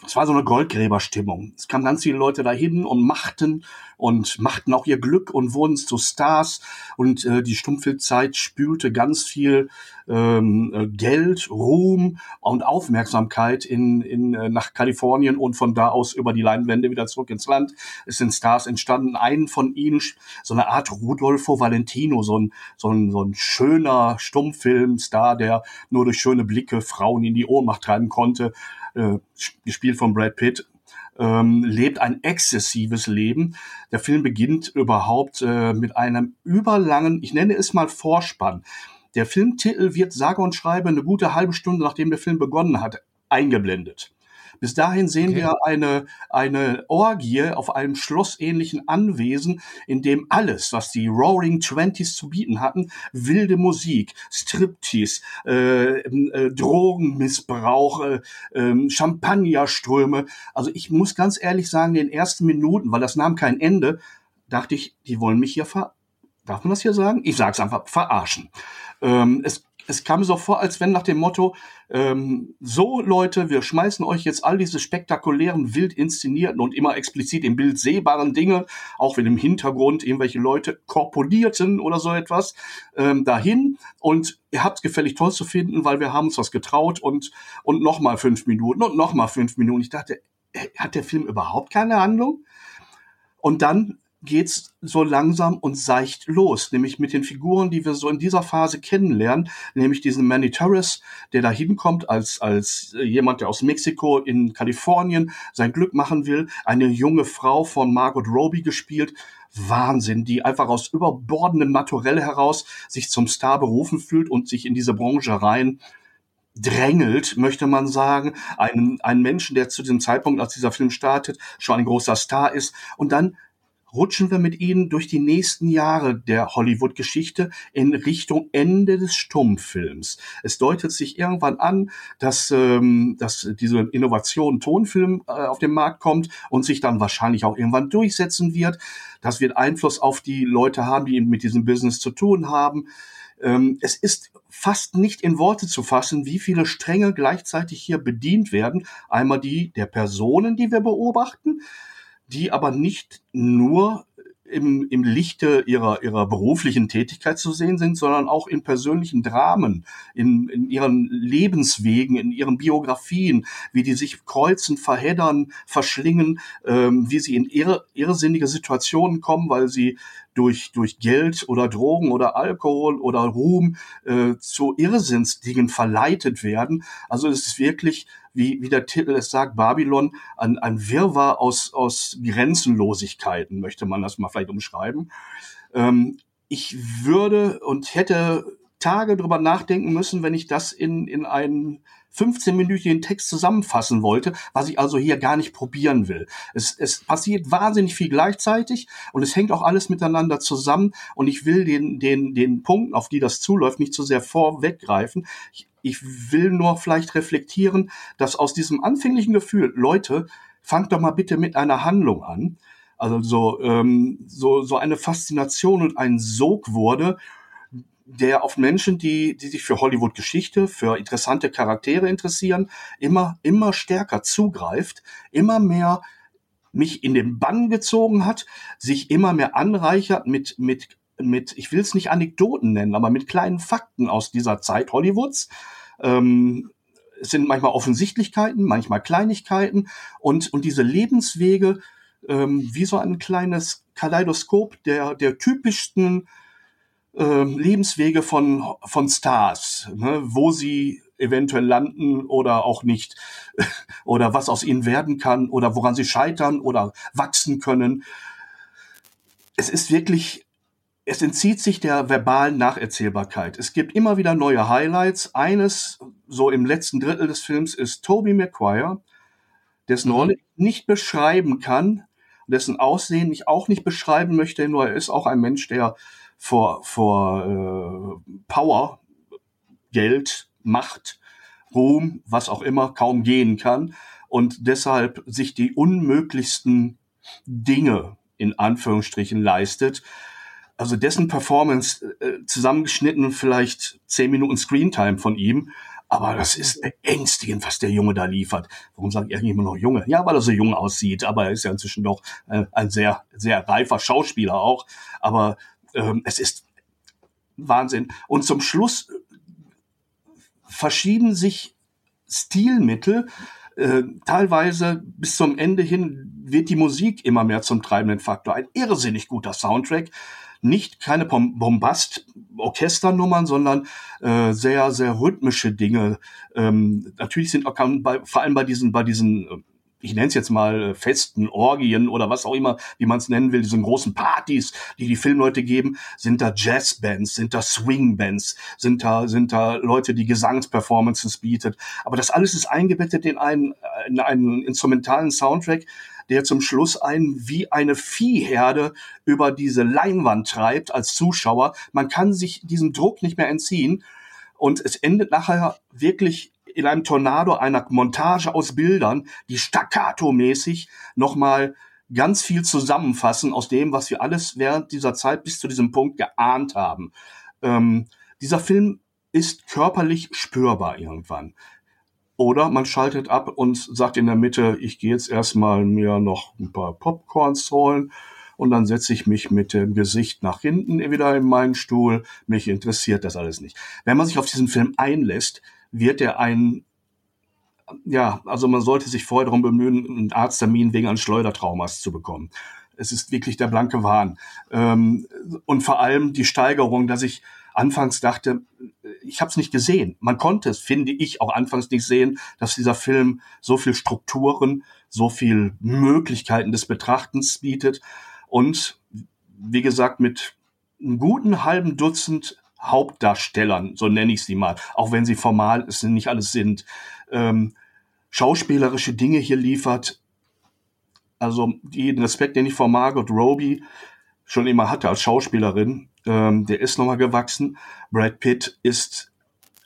es war so eine Goldgräberstimmung. Es kamen ganz viele Leute dahin und machten und machten auch ihr Glück und wurden zu Stars. Und äh, die Stummfilmzeit spülte ganz viel ähm, äh, Geld, Ruhm und Aufmerksamkeit in, in, äh, nach Kalifornien und von da aus über die Leinwände wieder zurück ins Land. Es sind Stars entstanden. Einen von ihnen, so eine Art Rudolfo Valentino, so ein, so ein, so ein schöner Stummfilmstar, der nur durch schöne Blicke Frauen in die Ohnmacht treiben konnte äh, gespielt von Brad Pitt, ähm, lebt ein exzessives Leben. Der Film beginnt überhaupt äh, mit einem überlangen, ich nenne es mal Vorspann. Der Filmtitel wird sage und schreibe eine gute halbe Stunde, nachdem der Film begonnen hat, eingeblendet. Bis dahin sehen okay. wir eine, eine Orgie auf einem schlossähnlichen Anwesen, in dem alles, was die Roaring Twenties zu bieten hatten, wilde Musik, Striptease, äh, äh, Drogenmissbrauch, äh, äh, Champagnerströme. Also ich muss ganz ehrlich sagen, in den ersten Minuten, weil das nahm kein Ende, dachte ich, die wollen mich hier ver... Darf man das hier sagen? Ich sag's einfach, verarschen. Ähm, es es kam so vor, als wenn nach dem Motto, ähm, so Leute, wir schmeißen euch jetzt all diese spektakulären, wild inszenierten und immer explizit im Bild sehbaren Dinge, auch wenn im Hintergrund irgendwelche Leute korpulierten oder so etwas, ähm, dahin und ihr habt gefällig toll zu finden, weil wir haben uns was getraut und, und nochmal fünf Minuten und nochmal fünf Minuten. Ich dachte, äh, hat der Film überhaupt keine Handlung? Und dann geht's so langsam und seicht los, nämlich mit den Figuren, die wir so in dieser Phase kennenlernen, nämlich diesen Manny Torres, der da hinkommt als, als jemand, der aus Mexiko in Kalifornien sein Glück machen will, eine junge Frau von Margot Robbie gespielt, Wahnsinn, die einfach aus überbordendem Naturell heraus sich zum Star berufen fühlt und sich in diese Branche rein drängelt, möchte man sagen, einen, einen Menschen, der zu diesem Zeitpunkt, als dieser Film startet, schon ein großer Star ist. Und dann rutschen wir mit ihnen durch die nächsten Jahre der Hollywood-Geschichte in Richtung Ende des Stummfilms. Es deutet sich irgendwann an, dass, ähm, dass diese Innovation Tonfilm äh, auf den Markt kommt und sich dann wahrscheinlich auch irgendwann durchsetzen wird. Das wird Einfluss auf die Leute haben, die mit diesem Business zu tun haben. Ähm, es ist fast nicht in Worte zu fassen, wie viele Stränge gleichzeitig hier bedient werden. Einmal die der Personen, die wir beobachten, die aber nicht nur im, im Lichte ihrer, ihrer beruflichen Tätigkeit zu sehen sind, sondern auch in persönlichen Dramen, in, in ihren Lebenswegen, in ihren Biografien, wie die sich kreuzen, verheddern, verschlingen, ähm, wie sie in irre, irrsinnige Situationen kommen, weil sie durch, durch Geld oder Drogen oder Alkohol oder Ruhm äh, zu Irrsinnsdingen verleitet werden. Also es ist wirklich, wie, wie der Titel es sagt, Babylon, ein, ein Wirrwarr aus, aus Grenzenlosigkeiten, möchte man das mal vielleicht umschreiben. Ähm, ich würde und hätte Tage drüber nachdenken müssen, wenn ich das in, in einen 15-minütigen Text zusammenfassen wollte, was ich also hier gar nicht probieren will. Es, es passiert wahnsinnig viel gleichzeitig und es hängt auch alles miteinander zusammen und ich will den, den, den Punkten, auf die das zuläuft, nicht zu sehr vorweggreifen. Ich, ich will nur vielleicht reflektieren, dass aus diesem anfänglichen Gefühl, Leute, fangt doch mal bitte mit einer Handlung an. Also so, ähm, so, so eine Faszination und ein Sog wurde der auf Menschen, die, die sich für Hollywood-Geschichte, für interessante Charaktere interessieren, immer, immer stärker zugreift, immer mehr mich in den Bann gezogen hat, sich immer mehr anreichert mit, mit, mit, ich will es nicht Anekdoten nennen, aber mit kleinen Fakten aus dieser Zeit Hollywoods. Ähm, es sind manchmal Offensichtlichkeiten, manchmal Kleinigkeiten und, und diese Lebenswege ähm, wie so ein kleines Kaleidoskop der, der typischsten äh, Lebenswege von, von Stars, ne, wo sie eventuell landen oder auch nicht [laughs] oder was aus ihnen werden kann oder woran sie scheitern oder wachsen können. Es ist wirklich, es entzieht sich der verbalen Nacherzählbarkeit. Es gibt immer wieder neue Highlights. Eines, so im letzten Drittel des Films, ist Toby Maguire, dessen mhm. Rolle ich nicht beschreiben kann, dessen Aussehen ich auch nicht beschreiben möchte, nur er ist auch ein Mensch, der vor, vor äh, Power, Geld, Macht, Ruhm, was auch immer, kaum gehen kann und deshalb sich die unmöglichsten Dinge in Anführungsstrichen leistet. Also dessen Performance äh, zusammengeschnitten vielleicht zehn Minuten Screentime von ihm, aber das ist beängstigend, was der Junge da liefert. Warum ich eigentlich immer noch Junge? Ja, weil er so jung aussieht, aber er ist ja inzwischen doch äh, ein sehr, sehr reifer Schauspieler auch. Aber ähm, es ist Wahnsinn. Und zum Schluss verschieben sich Stilmittel. Äh, teilweise bis zum Ende hin wird die Musik immer mehr zum treibenden Faktor. Ein irrsinnig guter Soundtrack. Nicht keine Bombast-Orchesternummern, sondern äh, sehr, sehr rhythmische Dinge. Ähm, natürlich sind auch bei, vor allem bei diesen, bei diesen äh, ich nenne es jetzt mal äh, Festen, Orgien oder was auch immer, wie man es nennen will, diesen großen Partys, die die Filmleute geben, sind da Jazzbands, sind da Swingbands, sind da sind da Leute, die Gesangsperformances bietet. Aber das alles ist eingebettet in einen, in einen instrumentalen Soundtrack, der zum Schluss einen wie eine Viehherde über diese Leinwand treibt als Zuschauer. Man kann sich diesem Druck nicht mehr entziehen. Und es endet nachher wirklich in einem Tornado einer Montage aus Bildern, die staccato-mäßig nochmal ganz viel zusammenfassen aus dem, was wir alles während dieser Zeit bis zu diesem Punkt geahnt haben. Ähm, dieser Film ist körperlich spürbar irgendwann. Oder man schaltet ab und sagt in der Mitte, ich gehe jetzt erstmal mir noch ein paar Popcorns holen und dann setze ich mich mit dem Gesicht nach hinten wieder in meinen Stuhl. Mich interessiert das alles nicht. Wenn man sich auf diesen Film einlässt, wird er ein ja, also man sollte sich vorher darum bemühen, einen Arzttermin wegen eines Schleudertraumas zu bekommen. Es ist wirklich der blanke Wahn. Ähm, und vor allem die Steigerung, dass ich anfangs dachte, ich habe es nicht gesehen. Man konnte es, finde ich, auch anfangs nicht sehen, dass dieser Film so viel Strukturen, so viel Möglichkeiten des Betrachtens bietet und wie gesagt mit einem guten halben Dutzend Hauptdarstellern, so nenne ich sie mal, auch wenn sie formal es nicht alles sind, ähm, schauspielerische Dinge hier liefert. Also den Respekt, den ich vor Margot Robbie schon immer hatte als Schauspielerin, ähm, der ist nochmal gewachsen. Brad Pitt ist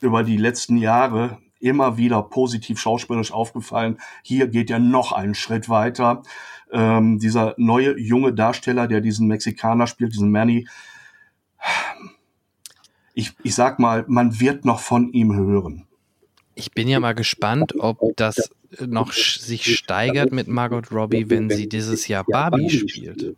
über die letzten Jahre immer wieder positiv schauspielerisch aufgefallen. Hier geht er noch einen Schritt weiter. Ähm, dieser neue junge Darsteller, der diesen Mexikaner spielt, diesen Manny, ich, ich sag mal, man wird noch von ihm hören. Ich bin ja mal gespannt, ob das noch sich steigert mit Margot Robbie, wenn sie dieses Jahr Barbie spielt.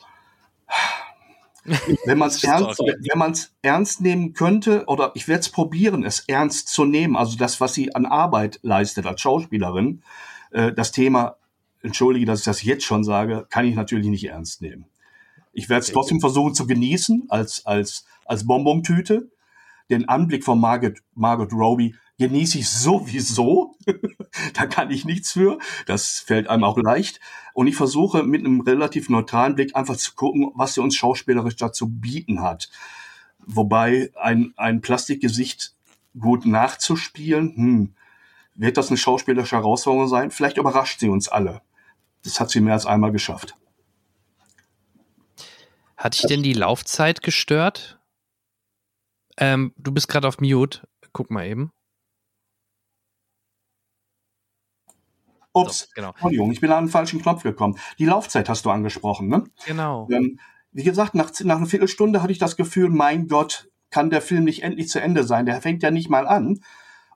Wenn man es [laughs] ernst, wenn ernst nehmen könnte, oder ich werde es probieren, es ernst zu nehmen, also das, was sie an Arbeit leistet als Schauspielerin, äh, das Thema, entschuldige, dass ich das jetzt schon sage, kann ich natürlich nicht ernst nehmen. Ich werde es trotzdem versuchen zu genießen als, als, als Bonbontüte den Anblick von Margot, Margot Robbie genieße ich sowieso. [laughs] da kann ich nichts für. Das fällt einem auch leicht. Und ich versuche mit einem relativ neutralen Blick einfach zu gucken, was sie uns schauspielerisch dazu bieten hat. Wobei ein, ein Plastikgesicht gut nachzuspielen, hm, wird das eine schauspielerische Herausforderung sein? Vielleicht überrascht sie uns alle. Das hat sie mehr als einmal geschafft. Hat dich denn die Laufzeit gestört? Ähm, du bist gerade auf Mute. Guck mal eben. Ups, so, genau. Entschuldigung, ich bin an den falschen Knopf gekommen. Die Laufzeit hast du angesprochen, ne? Genau. Ähm, wie gesagt, nach, nach einer Viertelstunde hatte ich das Gefühl, mein Gott, kann der Film nicht endlich zu Ende sein? Der fängt ja nicht mal an.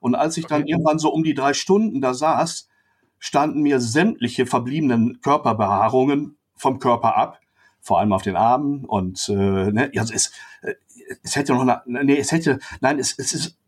Und als ich okay. dann irgendwann so um die drei Stunden da saß, standen mir sämtliche verbliebenen Körperbehaarungen vom Körper ab, vor allem auf den Armen und äh, ne, also es, äh, es hätte noch eine, nee, es hätte, nein, es, es ist,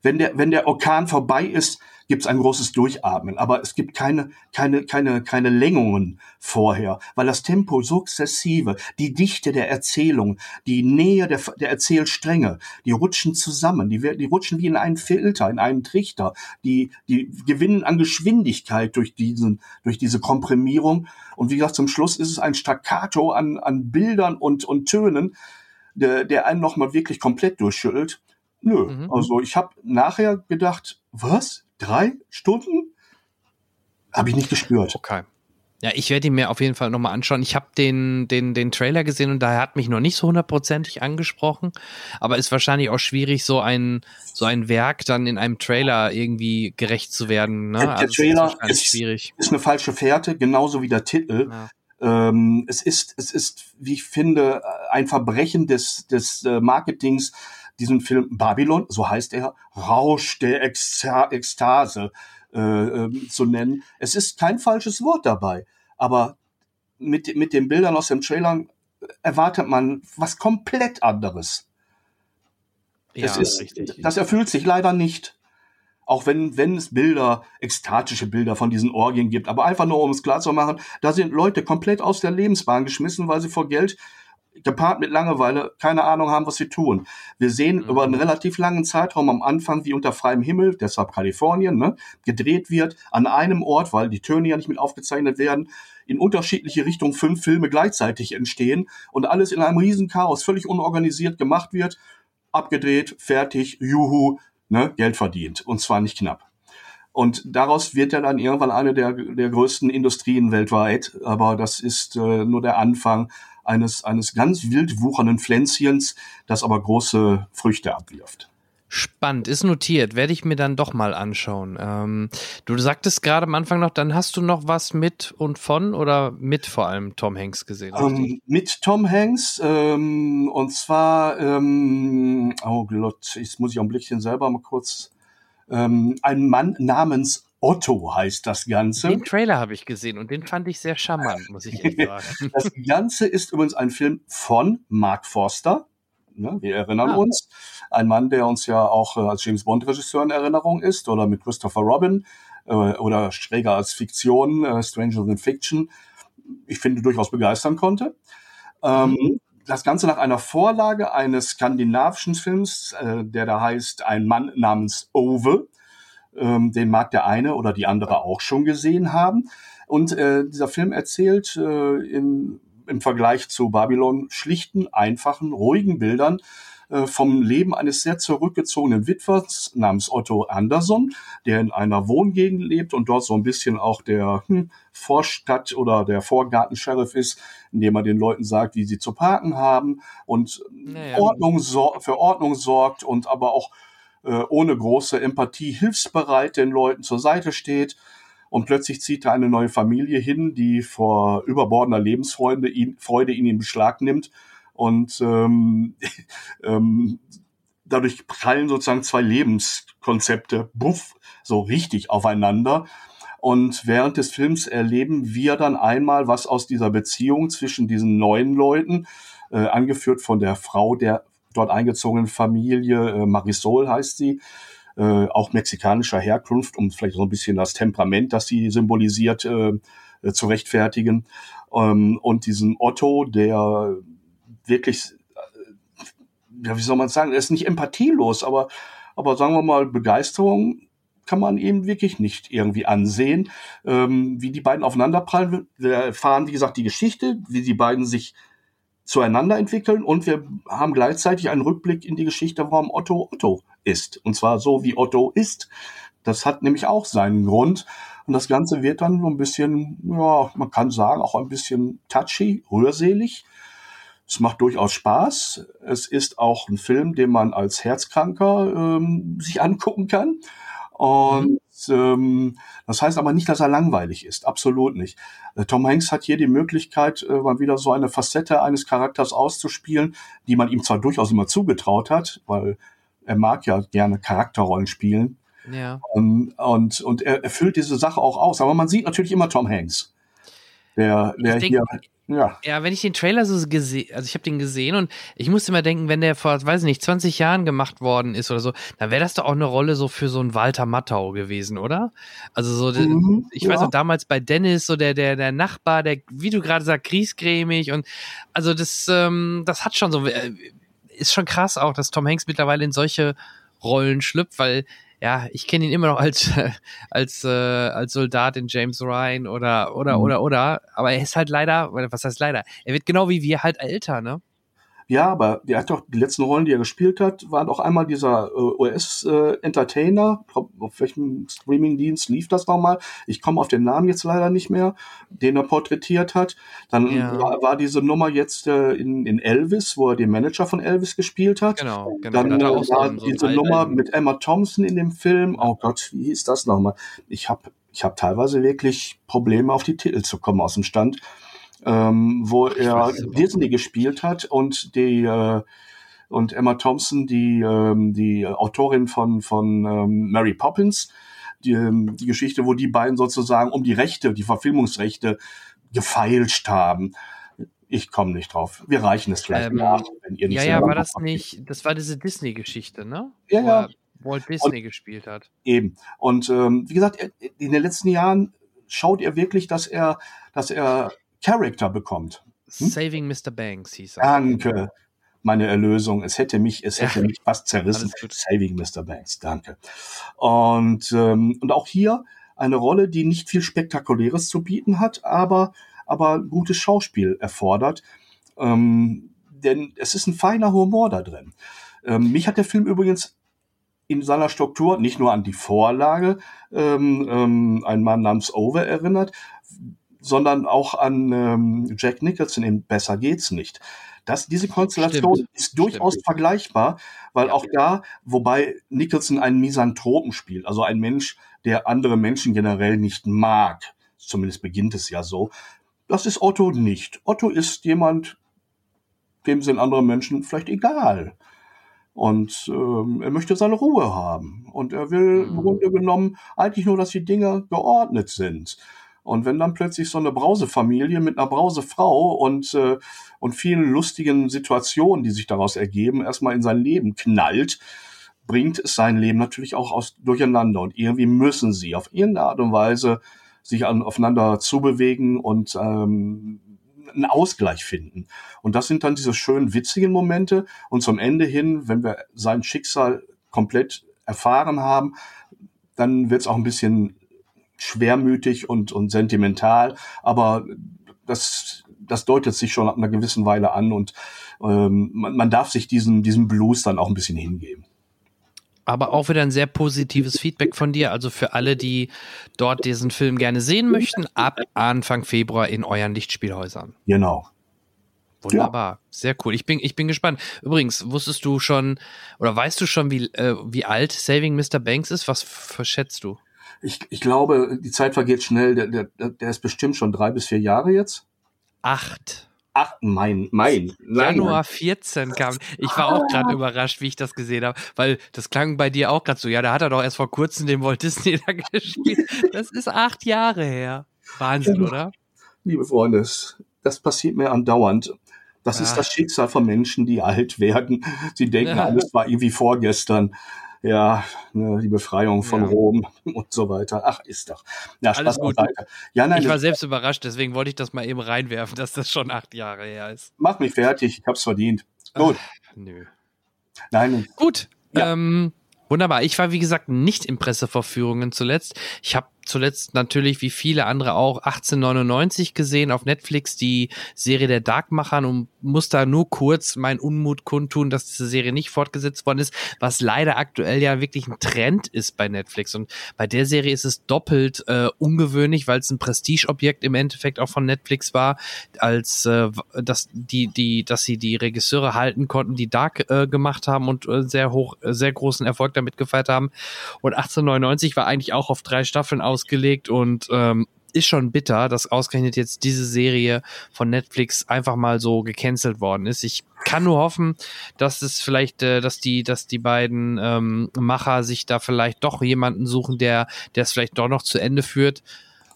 wenn der, wenn der Orkan vorbei ist, gibt es ein großes Durchatmen, aber es gibt keine, keine, keine, keine Längungen vorher, weil das Tempo sukzessive, die Dichte der Erzählung, die Nähe der, der Erzählstränge, die rutschen zusammen, die, die rutschen wie in einen Filter, in einen Trichter, die, die gewinnen an Geschwindigkeit durch diesen, durch diese Komprimierung. Und wie gesagt, zum Schluss ist es ein Staccato an, an Bildern und, und Tönen, der, der einen nochmal wirklich komplett durchschüttelt. Nö, mhm. also ich habe nachher gedacht, was? Drei Stunden habe ich nicht gespürt. Okay. Ja, ich werde ihn mir auf jeden Fall nochmal anschauen. Ich habe den, den, den Trailer gesehen und daher hat mich noch nicht so hundertprozentig angesprochen. Aber ist wahrscheinlich auch schwierig, so ein, so ein Werk dann in einem Trailer irgendwie gerecht zu werden. Ne? Der, der also Trailer ist, ist, schwierig. ist eine falsche Fährte, genauso wie der Titel. Ja. Ähm, es ist, es ist, wie ich finde, ein Verbrechen des, des äh, Marketings, diesen Film Babylon, so heißt er, Rausch der Ekstase äh, äh, zu nennen. Es ist kein falsches Wort dabei, aber mit, mit den Bildern aus dem Trailer erwartet man was komplett anderes. Ja, es ist, richtig. Das erfüllt sich leider nicht. Auch wenn, wenn es Bilder, ekstatische Bilder von diesen Orgien gibt, aber einfach nur um es klar zu machen, da sind Leute komplett aus der Lebensbahn geschmissen, weil sie vor Geld gepaart mit Langeweile keine Ahnung haben, was sie tun. Wir sehen mhm. über einen relativ langen Zeitraum am Anfang, wie unter freiem Himmel, deshalb Kalifornien, ne, gedreht wird, an einem Ort, weil die Töne ja nicht mit aufgezeichnet werden, in unterschiedliche Richtungen fünf Filme gleichzeitig entstehen und alles in einem riesen Chaos völlig unorganisiert gemacht wird, abgedreht, fertig, juhu, ne, Geld verdient. Und zwar nicht knapp. Und daraus wird ja dann irgendwann eine der, der größten Industrien weltweit. Aber das ist äh, nur der Anfang eines, eines ganz wild wuchernden Pflänzchens, das aber große Früchte abwirft. Spannend, ist notiert, werde ich mir dann doch mal anschauen. Ähm, du sagtest gerade am Anfang noch, dann hast du noch was mit und von oder mit vor allem Tom Hanks gesehen? Ähm, mit Tom Hanks ähm, und zwar, ähm, oh Gott, jetzt muss ich auch ein Blickchen selber mal kurz, ähm, ein Mann namens Otto heißt das Ganze. Den Trailer habe ich gesehen und den fand ich sehr charmant, muss ich echt [laughs] sagen. das Ganze ist übrigens ein Film von Mark Forster. Ne, wir erinnern ah. uns. Ein Mann, der uns ja auch äh, als James Bond-Regisseur in Erinnerung ist oder mit Christopher Robin äh, oder schräger als Fiktion, äh, Stranger Than Fiction, ich finde durchaus begeistern konnte. Ähm, mhm. Das Ganze nach einer Vorlage eines skandinavischen Films, der da heißt Ein Mann namens Ove ähm, den mag der eine oder die andere auch schon gesehen haben. Und äh, dieser Film erzählt äh, in, im Vergleich zu Babylon schlichten, einfachen, ruhigen Bildern äh, vom Leben eines sehr zurückgezogenen Witwers namens Otto Anderson, der in einer Wohngegend lebt und dort so ein bisschen auch der hm, Vorstadt- oder der Vorgarten-Sheriff ist, indem er den Leuten sagt, wie sie zu parken haben und naja. Ordnung für Ordnung sorgt und aber auch äh, ohne große Empathie hilfsbereit den Leuten zur Seite steht. Und plötzlich zieht er eine neue Familie hin, die vor überbordender Lebensfreude ihn, Freude ihn in Beschlag nimmt. Und ähm, [laughs] ähm, dadurch prallen sozusagen zwei Lebenskonzepte, buff, so richtig aufeinander. Und während des Films erleben wir dann einmal, was aus dieser Beziehung zwischen diesen neuen Leuten, äh, angeführt von der Frau der dort eingezogenen Familie, äh, Marisol heißt sie, äh, auch mexikanischer Herkunft, um vielleicht so ein bisschen das Temperament, das sie symbolisiert, äh, zu rechtfertigen. Ähm, und diesen Otto, der wirklich, ja, wie soll man sagen, er ist nicht empathielos, aber, aber sagen wir mal, Begeisterung kann man eben wirklich nicht irgendwie ansehen, ähm, wie die beiden aufeinanderprallen. Wir erfahren, wie gesagt, die Geschichte, wie die beiden sich zueinander entwickeln und wir haben gleichzeitig einen Rückblick in die Geschichte, warum Otto Otto ist. Und zwar so, wie Otto ist. Das hat nämlich auch seinen Grund. Und das Ganze wird dann so ein bisschen, ja, man kann sagen, auch ein bisschen touchy, rührselig. Es macht durchaus Spaß. Es ist auch ein Film, den man als Herzkranker ähm, sich angucken kann. Und. Ähm, das heißt aber nicht, dass er langweilig ist. Absolut nicht. Äh, Tom Hanks hat hier die Möglichkeit, äh, mal wieder so eine Facette eines Charakters auszuspielen, die man ihm zwar durchaus immer zugetraut hat, weil er mag ja gerne Charakterrollen spielen. Ja. Und, und, und er erfüllt diese Sache auch aus. Aber man sieht natürlich immer Tom Hanks. Der, der denk, hier, ja. Ja, wenn ich den Trailer so gesehen, also ich habe den gesehen und ich musste immer denken, wenn der vor, weiß ich nicht, 20 Jahren gemacht worden ist oder so, dann wäre das doch auch eine Rolle so für so einen Walter Matthau gewesen, oder? Also so, mhm, ich ja. weiß noch damals bei Dennis, so der, der, der Nachbar, der, wie du gerade sagst, griesgrämig und also das, ähm, das hat schon so, äh, ist schon krass auch, dass Tom Hanks mittlerweile in solche Rollen schlüpft, weil ja, ich kenne ihn immer noch als [laughs] als äh, als Soldat in James Ryan oder oder mhm. oder oder, aber er ist halt leider, was heißt leider? Er wird genau wie wir halt älter, ne? Ja, aber der hat doch die letzten Rollen, die er gespielt hat, waren auch einmal dieser äh, US-Entertainer. Äh, auf welchem Streamingdienst lief das nochmal? Ich komme auf den Namen jetzt leider nicht mehr, den er porträtiert hat. Dann ja. war, war, diese Nummer jetzt äh, in, in Elvis, wo er den Manager von Elvis gespielt hat. Genau, genau. Dann äh, war so diese Nummer mit Emma Thompson in dem Film. Oh Gott, wie hieß das nochmal? Ich habe ich hab teilweise wirklich Probleme, auf die Titel zu kommen aus dem Stand ähm, wo er Disney gespielt hat und die äh, und Emma Thompson, die ähm, die Autorin von von ähm, Mary Poppins, die, ähm, die Geschichte, wo die beiden sozusagen um die Rechte, die Verfilmungsrechte gefeilscht haben. Ich komme nicht drauf. Wir reichen es vielleicht ähm, nach, wenn ihr nicht Ja, ja, war das nicht, das war diese Disney-Geschichte, ne? Ja, ja. Walt Disney und, gespielt hat. Eben. Und ähm, wie gesagt, in den letzten Jahren schaut er wirklich, dass er, dass er Character bekommt. Hm? Saving Mr. Banks hieß er. Danke. Meine Erlösung. Es hätte mich, es hätte mich fast zerrissen. Saving Mr. Banks. Danke. Und, ähm, und auch hier eine Rolle, die nicht viel Spektakuläres zu bieten hat, aber, aber gutes Schauspiel erfordert. Ähm, denn es ist ein feiner Humor da drin. Ähm, mich hat der Film übrigens in seiner Struktur nicht nur an die Vorlage ähm, ähm, ein Mann namens Over erinnert, sondern auch an ähm, Jack Nicholson in Besser geht's nicht. Das, diese Konstellation Stimmt. ist durchaus Stimmt. vergleichbar, weil ja. auch da, wobei Nicholson einen Misanthropen spielt, also ein Mensch, der andere Menschen generell nicht mag. Zumindest beginnt es ja so. Das ist Otto nicht. Otto ist jemand, dem sind andere Menschen vielleicht egal. Und ähm, er möchte seine Ruhe haben. Und er will im mhm. Grunde genommen eigentlich nur, dass die Dinge geordnet sind. Und wenn dann plötzlich so eine Brausefamilie mit einer Brausefrau und, äh, und vielen lustigen Situationen, die sich daraus ergeben, erstmal in sein Leben knallt, bringt es sein Leben natürlich auch aus, durcheinander. Und irgendwie müssen sie auf irgendeine Art und Weise sich an, aufeinander zubewegen und ähm, einen Ausgleich finden. Und das sind dann diese schönen, witzigen Momente. Und zum Ende hin, wenn wir sein Schicksal komplett erfahren haben, dann wird es auch ein bisschen schwermütig und, und sentimental, aber das, das deutet sich schon ab einer gewissen Weile an und ähm, man, man darf sich diesen, diesen Blues dann auch ein bisschen hingeben. Aber auch wieder ein sehr positives Feedback von dir. Also für alle, die dort diesen Film gerne sehen möchten, ab Anfang Februar in euren Lichtspielhäusern. Genau. Wunderbar, ja. sehr cool. Ich bin, ich bin gespannt. Übrigens, wusstest du schon oder weißt du schon, wie, äh, wie alt Saving Mr. Banks ist? Was verschätzt du? Ich, ich glaube, die Zeit vergeht schnell. Der, der, der ist bestimmt schon drei bis vier Jahre jetzt. Acht. Ach, mein, mein. Nein, Januar 14 kam. Ich war auch gerade überrascht, wie ich das gesehen habe, weil das klang bei dir auch gerade so. Ja, da hat er doch erst vor kurzem den Walt Disney [laughs] da gespielt. Das ist acht Jahre her. Wahnsinn, oder? Liebe Freunde, das passiert mir andauernd. Das ja. ist das Schicksal von Menschen, die alt werden. Sie denken, ja. alles war irgendwie vorgestern ja, ne, die Befreiung von ja. Rom [laughs] und so weiter. Ach, ist doch. Ja, Alles Spaß gut. Ja, nein, ich war selbst überrascht, deswegen wollte ich das mal eben reinwerfen, dass das schon acht Jahre her ist. Mach mich fertig, ich hab's verdient. Gut. Ach, nö. Nein. Gut. Ja. Ähm, wunderbar. Ich war, wie gesagt, nicht in Presseverführungen zuletzt. Ich habe zuletzt natürlich wie viele andere auch 1899 gesehen auf Netflix, die Serie der Darkmachern und muss da nur kurz meinen Unmut kundtun, dass diese Serie nicht fortgesetzt worden ist, was leider aktuell ja wirklich ein Trend ist bei Netflix. Und bei der Serie ist es doppelt äh, ungewöhnlich, weil es ein Prestigeobjekt im Endeffekt auch von Netflix war, als äh, dass die, die, dass sie die Regisseure halten konnten, die Dark äh, gemacht haben und äh, sehr hoch, äh, sehr großen Erfolg damit gefeiert haben. Und 1899 war eigentlich auch auf drei Staffeln ausgelegt und ähm, ist schon bitter, dass ausgerechnet jetzt diese Serie von Netflix einfach mal so gecancelt worden ist. Ich kann nur hoffen, dass es vielleicht, äh, dass die, dass die beiden ähm, Macher sich da vielleicht doch jemanden suchen, der, der es vielleicht doch noch zu Ende führt.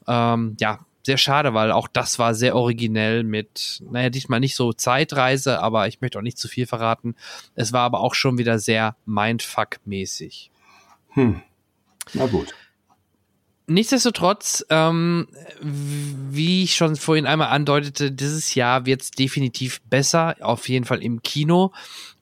Ähm, ja, sehr schade, weil auch das war sehr originell mit, naja, diesmal nicht so Zeitreise, aber ich möchte auch nicht zu viel verraten. Es war aber auch schon wieder sehr Mindfuck-mäßig. Hm. Na gut. Nichtsdestotrotz, ähm, wie ich schon vorhin einmal andeutete, dieses Jahr wird es definitiv besser, auf jeden Fall im Kino.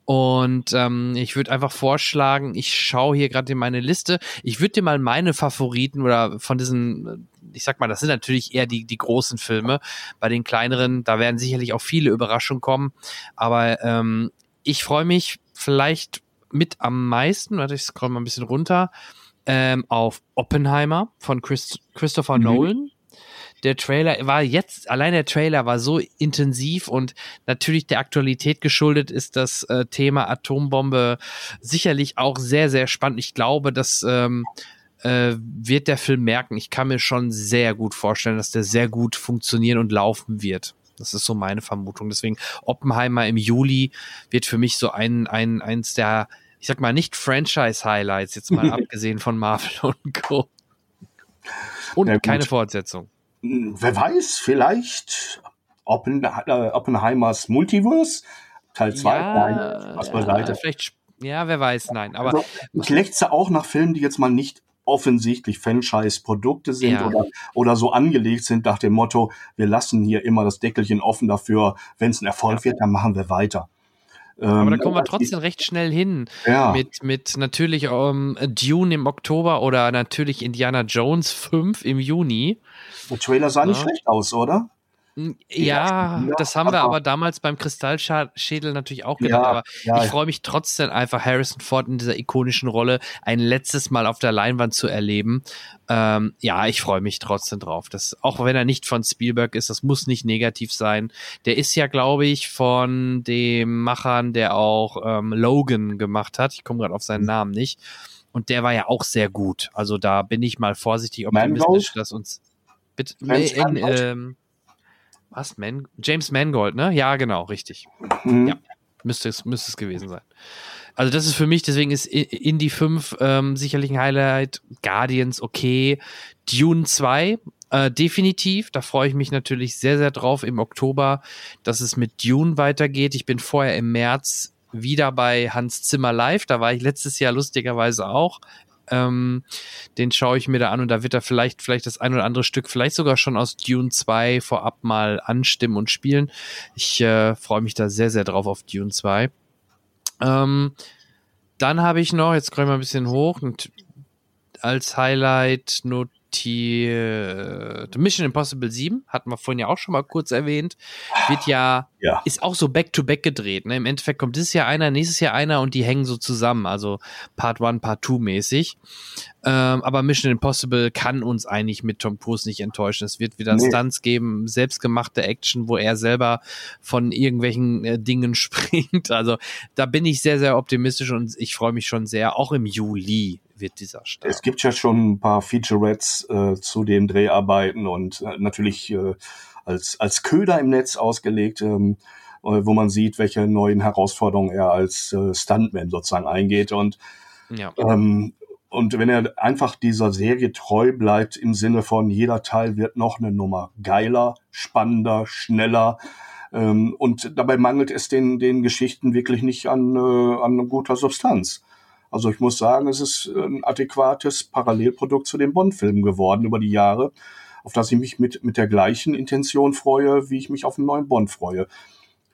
Und ähm, ich würde einfach vorschlagen, ich schaue hier gerade in meine Liste. Ich würde dir mal meine Favoriten oder von diesen, ich sag mal, das sind natürlich eher die, die großen Filme. Bei den kleineren, da werden sicherlich auch viele Überraschungen kommen. Aber ähm, ich freue mich vielleicht mit am meisten, warte, ich scroll mal ein bisschen runter ähm, auf Oppenheimer von Chris, Christopher mhm. Nolan. Der Trailer war jetzt, allein der Trailer war so intensiv und natürlich der Aktualität geschuldet ist das äh, Thema Atombombe sicherlich auch sehr, sehr spannend. Ich glaube, dass ähm, äh, wird der Film merken. Ich kann mir schon sehr gut vorstellen, dass der sehr gut funktionieren und laufen wird. Das ist so meine Vermutung. Deswegen Oppenheimer im Juli wird für mich so ein, ein, eins der ich sag mal, nicht Franchise-Highlights, jetzt mal [laughs] abgesehen von Marvel und Co. Und keine Fortsetzung. Hm, wer weiß, vielleicht Oppen, äh, Oppenheimers Multiverse, Teil 2, ja, nein, was beiseite. Ja, vielleicht, ja, wer weiß, nein. Aber also, ich lechze auch nach Filmen, die jetzt mal nicht offensichtlich Franchise-Produkte sind ja. oder, oder so angelegt sind nach dem Motto, wir lassen hier immer das Deckelchen offen dafür, wenn es ein Erfolg ja. wird, dann machen wir weiter. Aber da ähm, kommen wir trotzdem recht schnell hin. Ja. Mit, mit natürlich um, ähm, Dune im Oktober oder natürlich Indiana Jones 5 im Juni. Der Trailer sah ja. nicht schlecht aus, oder? Ja, ja, das haben wir aber damals beim Kristallschädel natürlich auch gedacht. Ja, aber ja, ich freue mich trotzdem einfach, Harrison Ford in dieser ikonischen Rolle ein letztes Mal auf der Leinwand zu erleben. Ähm, ja, ich freue mich trotzdem drauf. Das, auch wenn er nicht von Spielberg ist, das muss nicht negativ sein. Der ist ja, glaube ich, von dem Machern, der auch ähm, Logan gemacht hat. Ich komme gerade auf seinen mhm. Namen nicht. Und der war ja auch sehr gut. Also da bin ich mal vorsichtig optimistisch, dass uns bitte, nee, in, ähm, was? Man James Mangold, ne? Ja, genau, richtig. Mhm. Ja, müsste es, müsste es gewesen sein. Also das ist für mich, deswegen ist Indie 5 ähm, sicherlich ein Highlight. Guardians, okay. Dune 2, äh, definitiv. Da freue ich mich natürlich sehr, sehr drauf im Oktober, dass es mit Dune weitergeht. Ich bin vorher im März wieder bei Hans Zimmer live. Da war ich letztes Jahr lustigerweise auch ähm, den schaue ich mir da an und da wird er vielleicht, vielleicht das ein oder andere Stück, vielleicht sogar schon aus Dune 2 vorab mal anstimmen und spielen. Ich äh, freue mich da sehr, sehr drauf auf Dune 2. Ähm, dann habe ich noch, jetzt komme ich mal ein bisschen hoch, als Highlight notiert notiert. Mission Impossible 7, hatten wir vorhin ja auch schon mal kurz erwähnt, wird ja, ja. ist auch so back-to-back -back gedreht. Ne? Im Endeffekt kommt dieses Jahr einer, nächstes Jahr einer und die hängen so zusammen, also Part 1, Part 2 mäßig. Ähm, aber Mission Impossible kann uns eigentlich mit Tom Cruise nicht enttäuschen. Es wird wieder nee. Stunts geben, selbstgemachte Action, wo er selber von irgendwelchen äh, Dingen [laughs] springt. Also da bin ich sehr, sehr optimistisch und ich freue mich schon sehr, auch im Juli wird dieser Start. Es gibt ja schon ein paar Featurettes äh, zu den Dreharbeiten und äh, natürlich äh, als, als Köder im Netz ausgelegt, ähm, äh, wo man sieht, welche neuen Herausforderungen er als äh, Stuntman sozusagen eingeht. Und, ja. ähm, und wenn er einfach dieser Serie treu bleibt im Sinne von jeder Teil wird noch eine Nummer geiler, spannender, schneller, ähm, und dabei mangelt es den, den Geschichten wirklich nicht an, äh, an guter Substanz. Also ich muss sagen, es ist ein adäquates Parallelprodukt zu den Bond-Filmen geworden über die Jahre, auf das ich mich mit, mit der gleichen Intention freue, wie ich mich auf einen neuen Bond freue.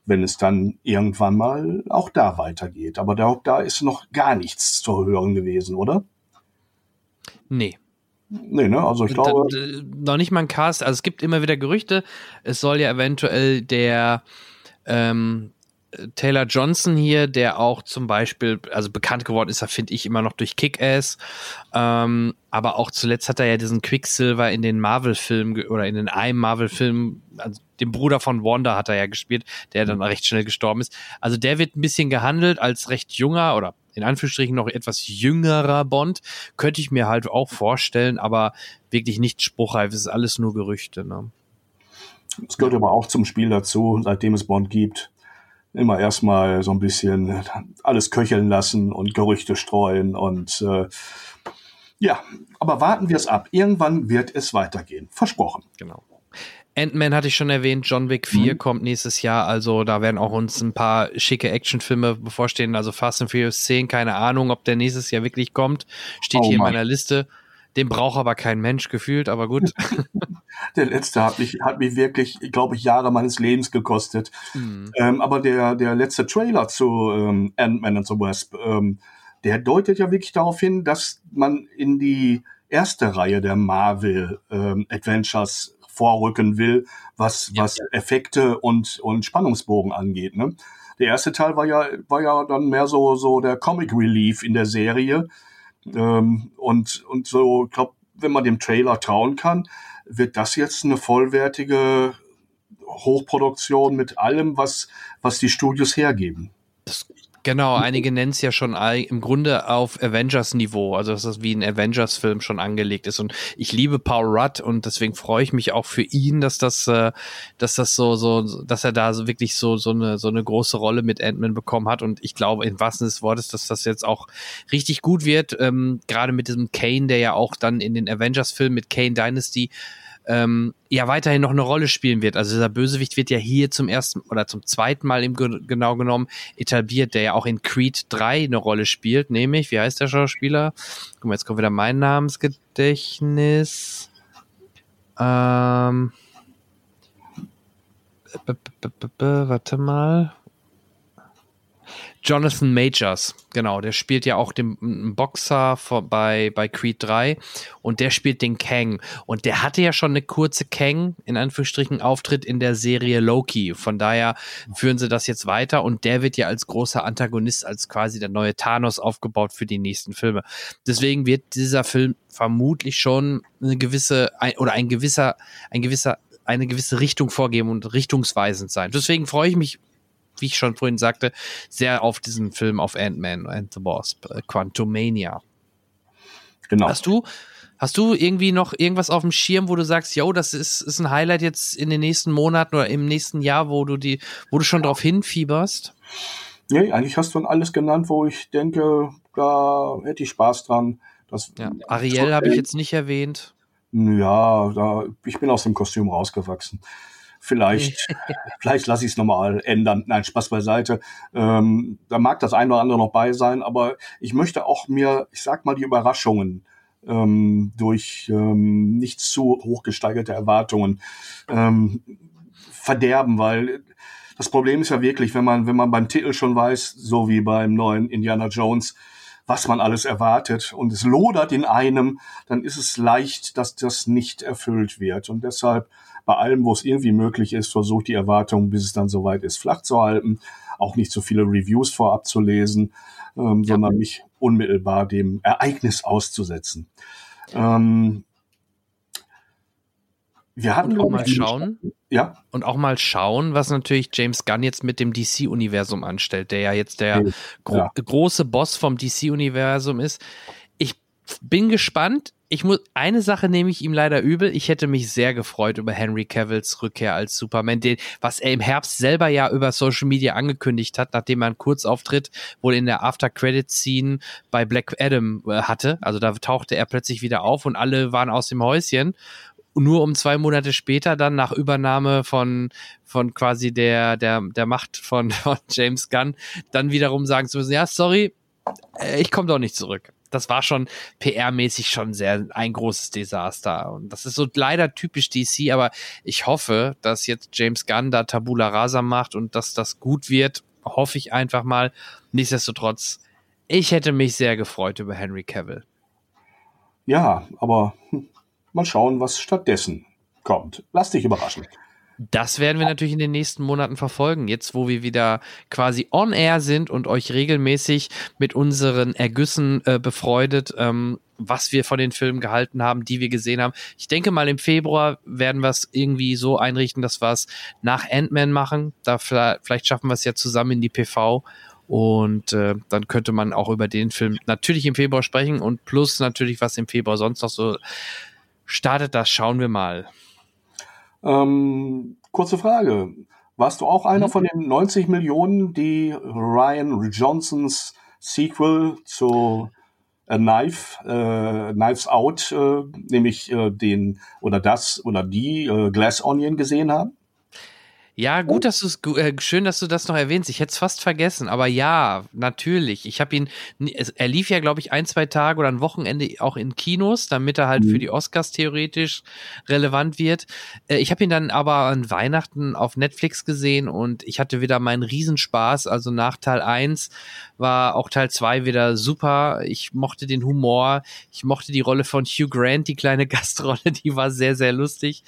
Wenn es dann irgendwann mal auch da weitergeht. Aber da, da ist noch gar nichts zu hören gewesen, oder? Nee. Nee, ne? Also ich glaube. Da, noch nicht mal ein Cast. Also es gibt immer wieder Gerüchte. Es soll ja eventuell der ähm, Taylor Johnson hier, der auch zum Beispiel, also bekannt geworden ist, finde ich immer noch durch Kick-Ass. Ähm, aber auch zuletzt hat er ja diesen Quicksilver in den Marvel-Filmen oder in den einem Marvel-Film, also den Bruder von Wanda hat er ja gespielt, der dann recht schnell gestorben ist. Also der wird ein bisschen gehandelt als recht junger oder in Anführungsstrichen noch etwas jüngerer Bond. Könnte ich mir halt auch vorstellen, aber wirklich nicht spruchreif. Es ist alles nur Gerüchte. Ne? Es gehört aber auch zum Spiel dazu, seitdem es Bond gibt immer erstmal so ein bisschen alles köcheln lassen und Gerüchte streuen und äh, ja, aber warten wir es ab. Irgendwann wird es weitergehen. Versprochen. Genau. Ant-Man hatte ich schon erwähnt, John Wick 4 mhm. kommt nächstes Jahr, also da werden auch uns ein paar schicke Actionfilme bevorstehen, also Fast and Furious 10, keine Ahnung, ob der nächstes Jahr wirklich kommt, steht oh hier in meiner Liste. Den braucht aber kein Mensch gefühlt, aber gut. [laughs] der letzte hat mich, hat mich wirklich, glaube ich, Jahre meines Lebens gekostet. Mhm. Ähm, aber der, der letzte Trailer zu ähm, Ant-Man and the Wasp, ähm, der deutet ja wirklich darauf hin, dass man in die erste Reihe der Marvel ähm, Adventures vorrücken will, was, ja. was Effekte und, und Spannungsbogen angeht. Ne? Der erste Teil war ja, war ja dann mehr so, so der Comic Relief in der Serie. Ähm, und, und so, ich glaube, wenn man dem Trailer trauen kann, wird das jetzt eine vollwertige Hochproduktion mit allem, was, was die Studios hergeben. Das Genau, einige nennen es ja schon im Grunde auf Avengers-Niveau, also dass das wie ein Avengers-Film schon angelegt ist. Und ich liebe Paul Rudd und deswegen freue ich mich auch für ihn, dass das, äh, dass das so, so, dass er da so wirklich so, so eine, so eine große Rolle mit Ant-Man bekommen hat. Und ich glaube, in wahrsten des Wortes, dass das jetzt auch richtig gut wird. Ähm, Gerade mit diesem Kane, der ja auch dann in den Avengers-Filmen mit Kane Dynasty ähm, ja weiterhin noch eine Rolle spielen wird. Also dieser Bösewicht wird ja hier zum ersten oder zum zweiten Mal im genau genommen etabliert, der ja auch in Creed 3 eine Rolle spielt, nämlich, wie heißt der Schauspieler? Guck mal, jetzt kommt wieder mein Namensgedächtnis. Ähm, warte mal. Jonathan Majors, genau, der spielt ja auch den Boxer vor, bei, bei Creed 3 und der spielt den Kang. Und der hatte ja schon eine kurze Kang, in Anführungsstrichen, Auftritt in der Serie Loki. Von daher führen sie das jetzt weiter und der wird ja als großer Antagonist, als quasi der neue Thanos aufgebaut für die nächsten Filme. Deswegen wird dieser Film vermutlich schon eine gewisse, ein, oder ein gewisser, ein gewisser eine gewisse Richtung vorgeben und richtungsweisend sein. Deswegen freue ich mich wie ich schon vorhin sagte, sehr auf diesen Film auf Ant-Man and the Wasp, äh, Quantumania. Genau. Hast du, hast du irgendwie noch irgendwas auf dem Schirm, wo du sagst, yo, das ist, ist ein Highlight jetzt in den nächsten Monaten oder im nächsten Jahr, wo du die, wo du schon drauf hinfieberst? Nee, eigentlich hast du alles genannt, wo ich denke, da hätte ich Spaß dran. Das, ja, Ariel habe ich jetzt nicht erwähnt. Ja, da, ich bin aus dem Kostüm rausgewachsen. Vielleicht, [laughs] vielleicht lasse ich es nochmal ändern. Nein, Spaß beiseite. Ähm, da mag das ein oder andere noch bei sein, aber ich möchte auch mir, ich sag mal, die Überraschungen ähm, durch ähm, nicht zu hochgesteigerte Erwartungen ähm, verderben, weil das Problem ist ja wirklich, wenn man, wenn man beim Titel schon weiß, so wie beim neuen Indiana Jones, was man alles erwartet und es lodert in einem, dann ist es leicht, dass das nicht erfüllt wird. Und deshalb bei allem, wo es irgendwie möglich ist, versucht die Erwartungen, bis es dann soweit ist, flach zu halten, auch nicht so viele Reviews vorab zu lesen, ähm, ja. sondern mich unmittelbar dem Ereignis auszusetzen. Ähm, wir hatten und auch mal schauen. Ja. Und auch mal schauen, was natürlich James Gunn jetzt mit dem DC-Universum anstellt, der ja jetzt der gro ja. große Boss vom DC-Universum ist. Ich bin gespannt ich muss, eine Sache nehme ich ihm leider übel. Ich hätte mich sehr gefreut über Henry Cavills Rückkehr als Superman, den, was er im Herbst selber ja über Social Media angekündigt hat, nachdem er einen Kurzauftritt wohl in der After Credit Scene bei Black Adam äh, hatte. Also da tauchte er plötzlich wieder auf und alle waren aus dem Häuschen. Nur um zwei Monate später dann nach Übernahme von, von quasi der, der, der Macht von, [laughs] von James Gunn dann wiederum sagen zu müssen, ja, sorry, äh, ich komme doch nicht zurück das war schon PR-mäßig schon sehr ein großes Desaster. Und das ist so leider typisch DC, aber ich hoffe, dass jetzt James Gunn da Tabula Rasa macht und dass das gut wird. Hoffe ich einfach mal. Nichtsdestotrotz, ich hätte mich sehr gefreut über Henry Cavill. ja, aber hm, mal schauen, was stattdessen kommt. Lass dich überraschen. Das werden wir natürlich in den nächsten Monaten verfolgen. Jetzt, wo wir wieder quasi on air sind und euch regelmäßig mit unseren Ergüssen äh, befreudet, ähm, was wir von den Filmen gehalten haben, die wir gesehen haben. Ich denke mal, im Februar werden wir es irgendwie so einrichten, dass wir es nach Ant-Man machen. Da vielleicht schaffen wir es ja zusammen in die PV. Und äh, dann könnte man auch über den Film natürlich im Februar sprechen und plus natürlich, was im Februar sonst noch so startet, das schauen wir mal. Ähm, kurze Frage. Warst du auch einer mhm. von den 90 Millionen, die Ryan Johnsons Sequel zu A Knife, äh, Knives Out, äh, nämlich äh, den oder das oder die äh, Glass Onion gesehen haben? Ja, gut, dass du es äh, schön, dass du das noch erwähnst. Ich hätte es fast vergessen, aber ja, natürlich. Ich habe ihn, er lief ja, glaube ich, ein, zwei Tage oder ein Wochenende auch in Kinos, damit er halt mhm. für die Oscars theoretisch relevant wird. Äh, ich habe ihn dann aber an Weihnachten auf Netflix gesehen und ich hatte wieder meinen Riesenspaß. Also nach Teil 1 war auch Teil 2 wieder super. Ich mochte den Humor, ich mochte die Rolle von Hugh Grant, die kleine [laughs] Gastrolle, die war sehr, sehr lustig.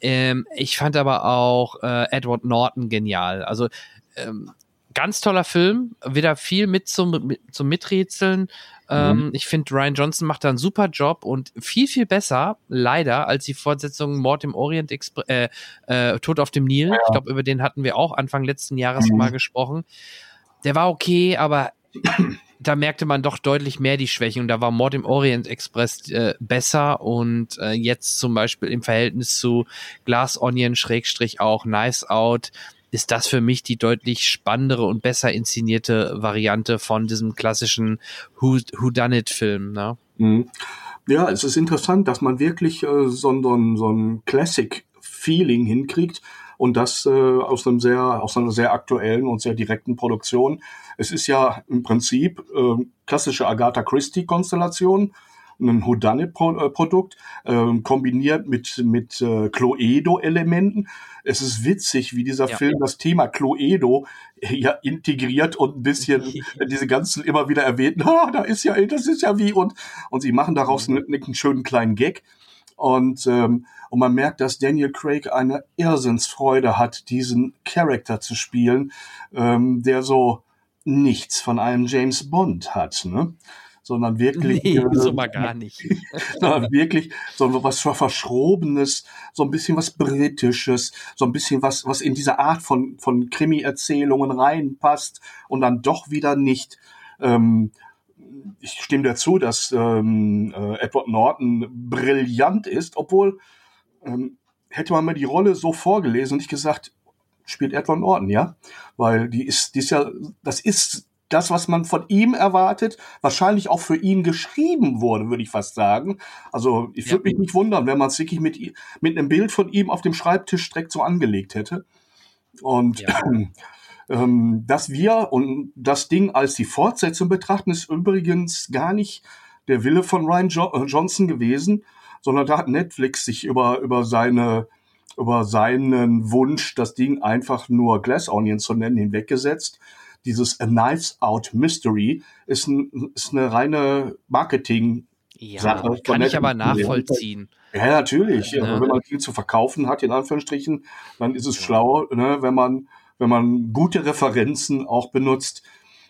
Ähm, ich fand aber auch äh, Edward Norton genial. Also ähm, ganz toller Film, wieder viel mit zum, mit, zum Miträtseln. Ähm, mhm. Ich finde, Ryan Johnson macht da einen super Job und viel, viel besser, leider, als die Fortsetzung Mord im Orient Express, äh, äh, Tod auf dem Nil. Ja. Ich glaube, über den hatten wir auch Anfang letzten Jahres mhm. mal gesprochen. Der war okay, aber da merkte man doch deutlich mehr die Schwächen und da war Mord im Orient Express äh, besser und äh, jetzt zum Beispiel im Verhältnis zu Glass Onion Schrägstrich auch Nice Out ist das für mich die deutlich spannendere und besser inszenierte Variante von diesem klassischen Who, Who Done It Film. Ne? Mhm. Ja, es ist interessant, dass man wirklich äh, so, ein, so ein Classic-Feeling hinkriegt und das äh, aus, einem sehr, aus einer sehr aktuellen und sehr direkten Produktion. Es ist ja im Prinzip äh, klassische Agatha Christie-Konstellation, ein Houdanet-Produkt, äh, kombiniert mit, mit äh, Cluedo-Elementen. Es ist witzig, wie dieser ja. Film das Thema Cluedo ja integriert und ein bisschen [laughs] diese ganzen immer wieder erwähnten, ah, da ist ja, das ist ja wie und, und sie machen daraus mhm. einen, einen schönen kleinen Gag. Und, ähm, und man merkt, dass Daniel Craig eine Irrsinnsfreude hat, diesen Charakter zu spielen, ähm, der so nichts von einem James Bond hat, ne? sondern wirklich nee, äh, so mal gar nicht. [laughs] sondern wirklich so was verschrobenes, so ein bisschen was britisches, so ein bisschen was was in diese Art von von Krimi-Erzählungen reinpasst und dann doch wieder nicht. Ähm, ich stimme dazu, dass ähm, äh, Edward Norton brillant ist, obwohl ähm, hätte man mir die Rolle so vorgelesen und ich gesagt, spielt Edward Norton, ja, weil die ist, die ist ja, das ist das, was man von ihm erwartet, wahrscheinlich auch für ihn geschrieben wurde, würde ich fast sagen. Also ich würde ja. mich nicht wundern, wenn man es wirklich mit, mit einem Bild von ihm auf dem Schreibtisch direkt so angelegt hätte. Und ja. [clears throat] ähm, dass wir und das Ding als die Fortsetzung betrachten, ist übrigens gar nicht der Wille von Ryan jo äh, Johnson gewesen, sondern da hat Netflix sich über, über seine über seinen Wunsch, das Ding einfach nur Glass Onion zu nennen, hinweggesetzt. Dieses A Knives Out Mystery ist, ein, ist eine reine Marketing- ja, Sache kann ich aber nachvollziehen. Ja, natürlich. Ja, ne? Wenn man viel zu verkaufen hat, in Anführungsstrichen, dann ist es ja. schlau, ne, wenn man, wenn man gute Referenzen auch benutzt.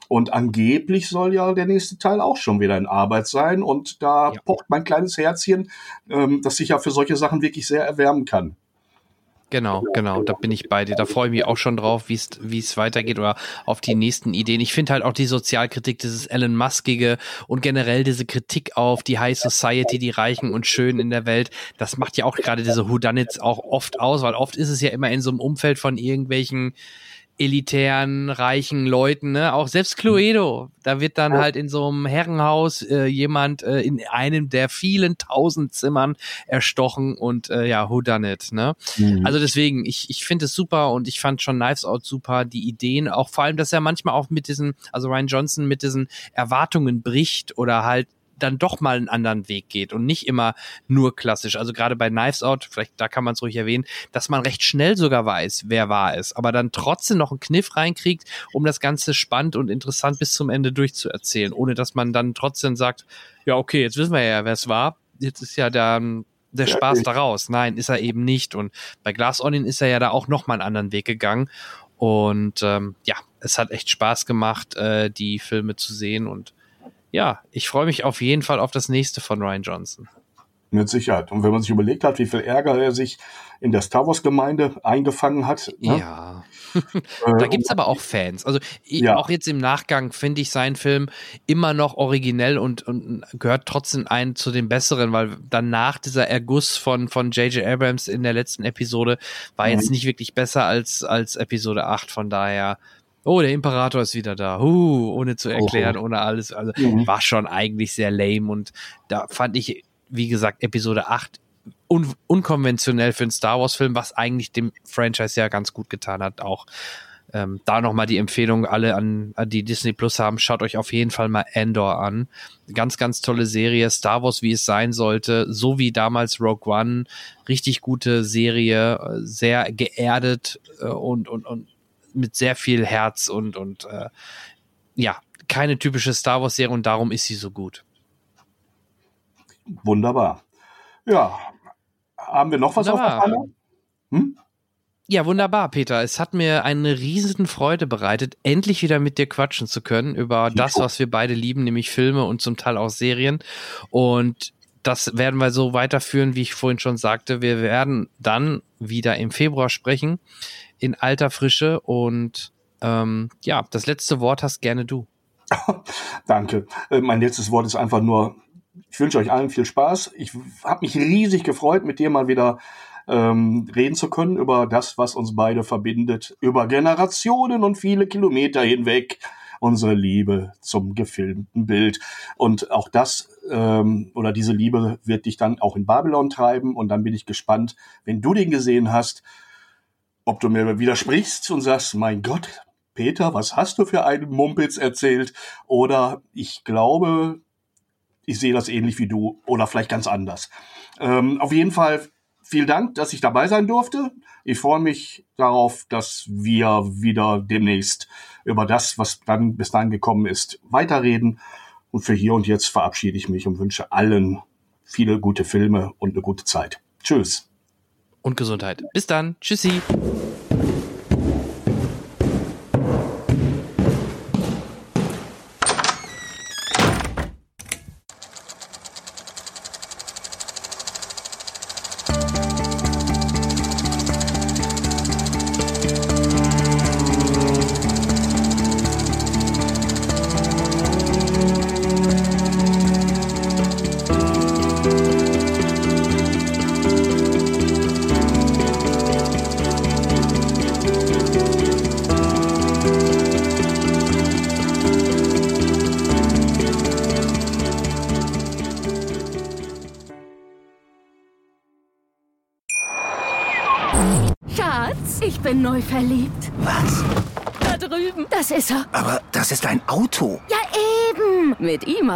Und angeblich soll ja der nächste Teil auch schon wieder in Arbeit sein. Und da ja. pocht mein kleines Herzchen, ähm, das sich ja für solche Sachen wirklich sehr erwärmen kann. Genau, genau, da bin ich bei dir. Da freue ich mich auch schon drauf, wie es weitergeht oder auf die nächsten Ideen. Ich finde halt auch die Sozialkritik, dieses Elon Muskige und generell diese Kritik auf die High Society, die Reichen und Schönen in der Welt, das macht ja auch gerade diese Whodunits auch oft aus, weil oft ist es ja immer in so einem Umfeld von irgendwelchen elitären, reichen Leuten, ne? Auch selbst Cluedo, da wird dann halt in so einem Herrenhaus äh, jemand äh, in einem der vielen tausend Zimmern erstochen und äh, ja, who done it, ne? Mhm. Also deswegen, ich, ich finde es super und ich fand schon Knives Out super, die Ideen, auch vor allem, dass er manchmal auch mit diesen, also Ryan Johnson mit diesen Erwartungen bricht oder halt dann doch mal einen anderen Weg geht und nicht immer nur klassisch. Also gerade bei Knives Out, vielleicht da kann man es ruhig erwähnen, dass man recht schnell sogar weiß, wer war es, aber dann trotzdem noch einen Kniff reinkriegt, um das Ganze spannend und interessant bis zum Ende durchzuerzählen, ohne dass man dann trotzdem sagt, ja, okay, jetzt wissen wir ja, wer es war. Jetzt ist ja dann der ja, Spaß daraus. Nein, ist er eben nicht. Und bei Glass Onion ist er ja da auch nochmal einen anderen Weg gegangen. Und ähm, ja, es hat echt Spaß gemacht, äh, die Filme zu sehen. Und ja, ich freue mich auf jeden Fall auf das nächste von Ryan Johnson. Mit Sicherheit. Und wenn man sich überlegt hat, wie viel Ärger er sich in der Star Wars-Gemeinde eingefangen hat. Ne? Ja. [laughs] da gibt's aber auch Fans. Also ja. auch jetzt im Nachgang finde ich seinen Film immer noch originell und, und gehört trotzdem ein zu den besseren, weil danach dieser Erguss von von J.J. Abrams in der letzten Episode war mhm. jetzt nicht wirklich besser als, als Episode 8. Von daher Oh, der Imperator ist wieder da. Uh, ohne zu erklären, oh. ohne alles. Also mhm. war schon eigentlich sehr lame und da fand ich wie gesagt, Episode 8 un unkonventionell für einen Star Wars-Film, was eigentlich dem Franchise ja ganz gut getan hat. Auch ähm, da nochmal die Empfehlung, alle an, an, die Disney Plus haben, schaut euch auf jeden Fall mal Endor an. Ganz, ganz tolle Serie. Star Wars, wie es sein sollte, so wie damals Rogue One. Richtig gute Serie, sehr geerdet äh, und, und, und mit sehr viel Herz und, und äh, ja, keine typische Star Wars-Serie und darum ist sie so gut. Wunderbar. Ja, haben wir noch was Wunderbar. auf der? Hm? Ja, wunderbar, Peter. Es hat mir eine riesen Freude bereitet, endlich wieder mit dir quatschen zu können über das, was wir beide lieben, nämlich Filme und zum Teil auch Serien. Und das werden wir so weiterführen, wie ich vorhin schon sagte. Wir werden dann wieder im Februar sprechen, in alter Frische. Und ähm, ja, das letzte Wort hast gerne du. [laughs] Danke. Äh, mein letztes Wort ist einfach nur ich wünsche euch allen viel Spaß. Ich habe mich riesig gefreut, mit dir mal wieder ähm, reden zu können über das, was uns beide verbindet, über Generationen und viele Kilometer hinweg. Unsere Liebe zum gefilmten Bild. Und auch das ähm, oder diese Liebe wird dich dann auch in Babylon treiben. Und dann bin ich gespannt, wenn du den gesehen hast, ob du mir widersprichst und sagst, mein Gott, Peter, was hast du für einen Mumpitz erzählt? Oder ich glaube, ich sehe das ähnlich wie du oder vielleicht ganz anders. Ähm, auf jeden Fall vielen Dank, dass ich dabei sein durfte. Ich freue mich darauf, dass wir wieder demnächst über das, was dann bis dahin gekommen ist, weiterreden. Und für hier und jetzt verabschiede ich mich und wünsche allen viele gute Filme und eine gute Zeit. Tschüss. Und Gesundheit. Bis dann. Tschüssi.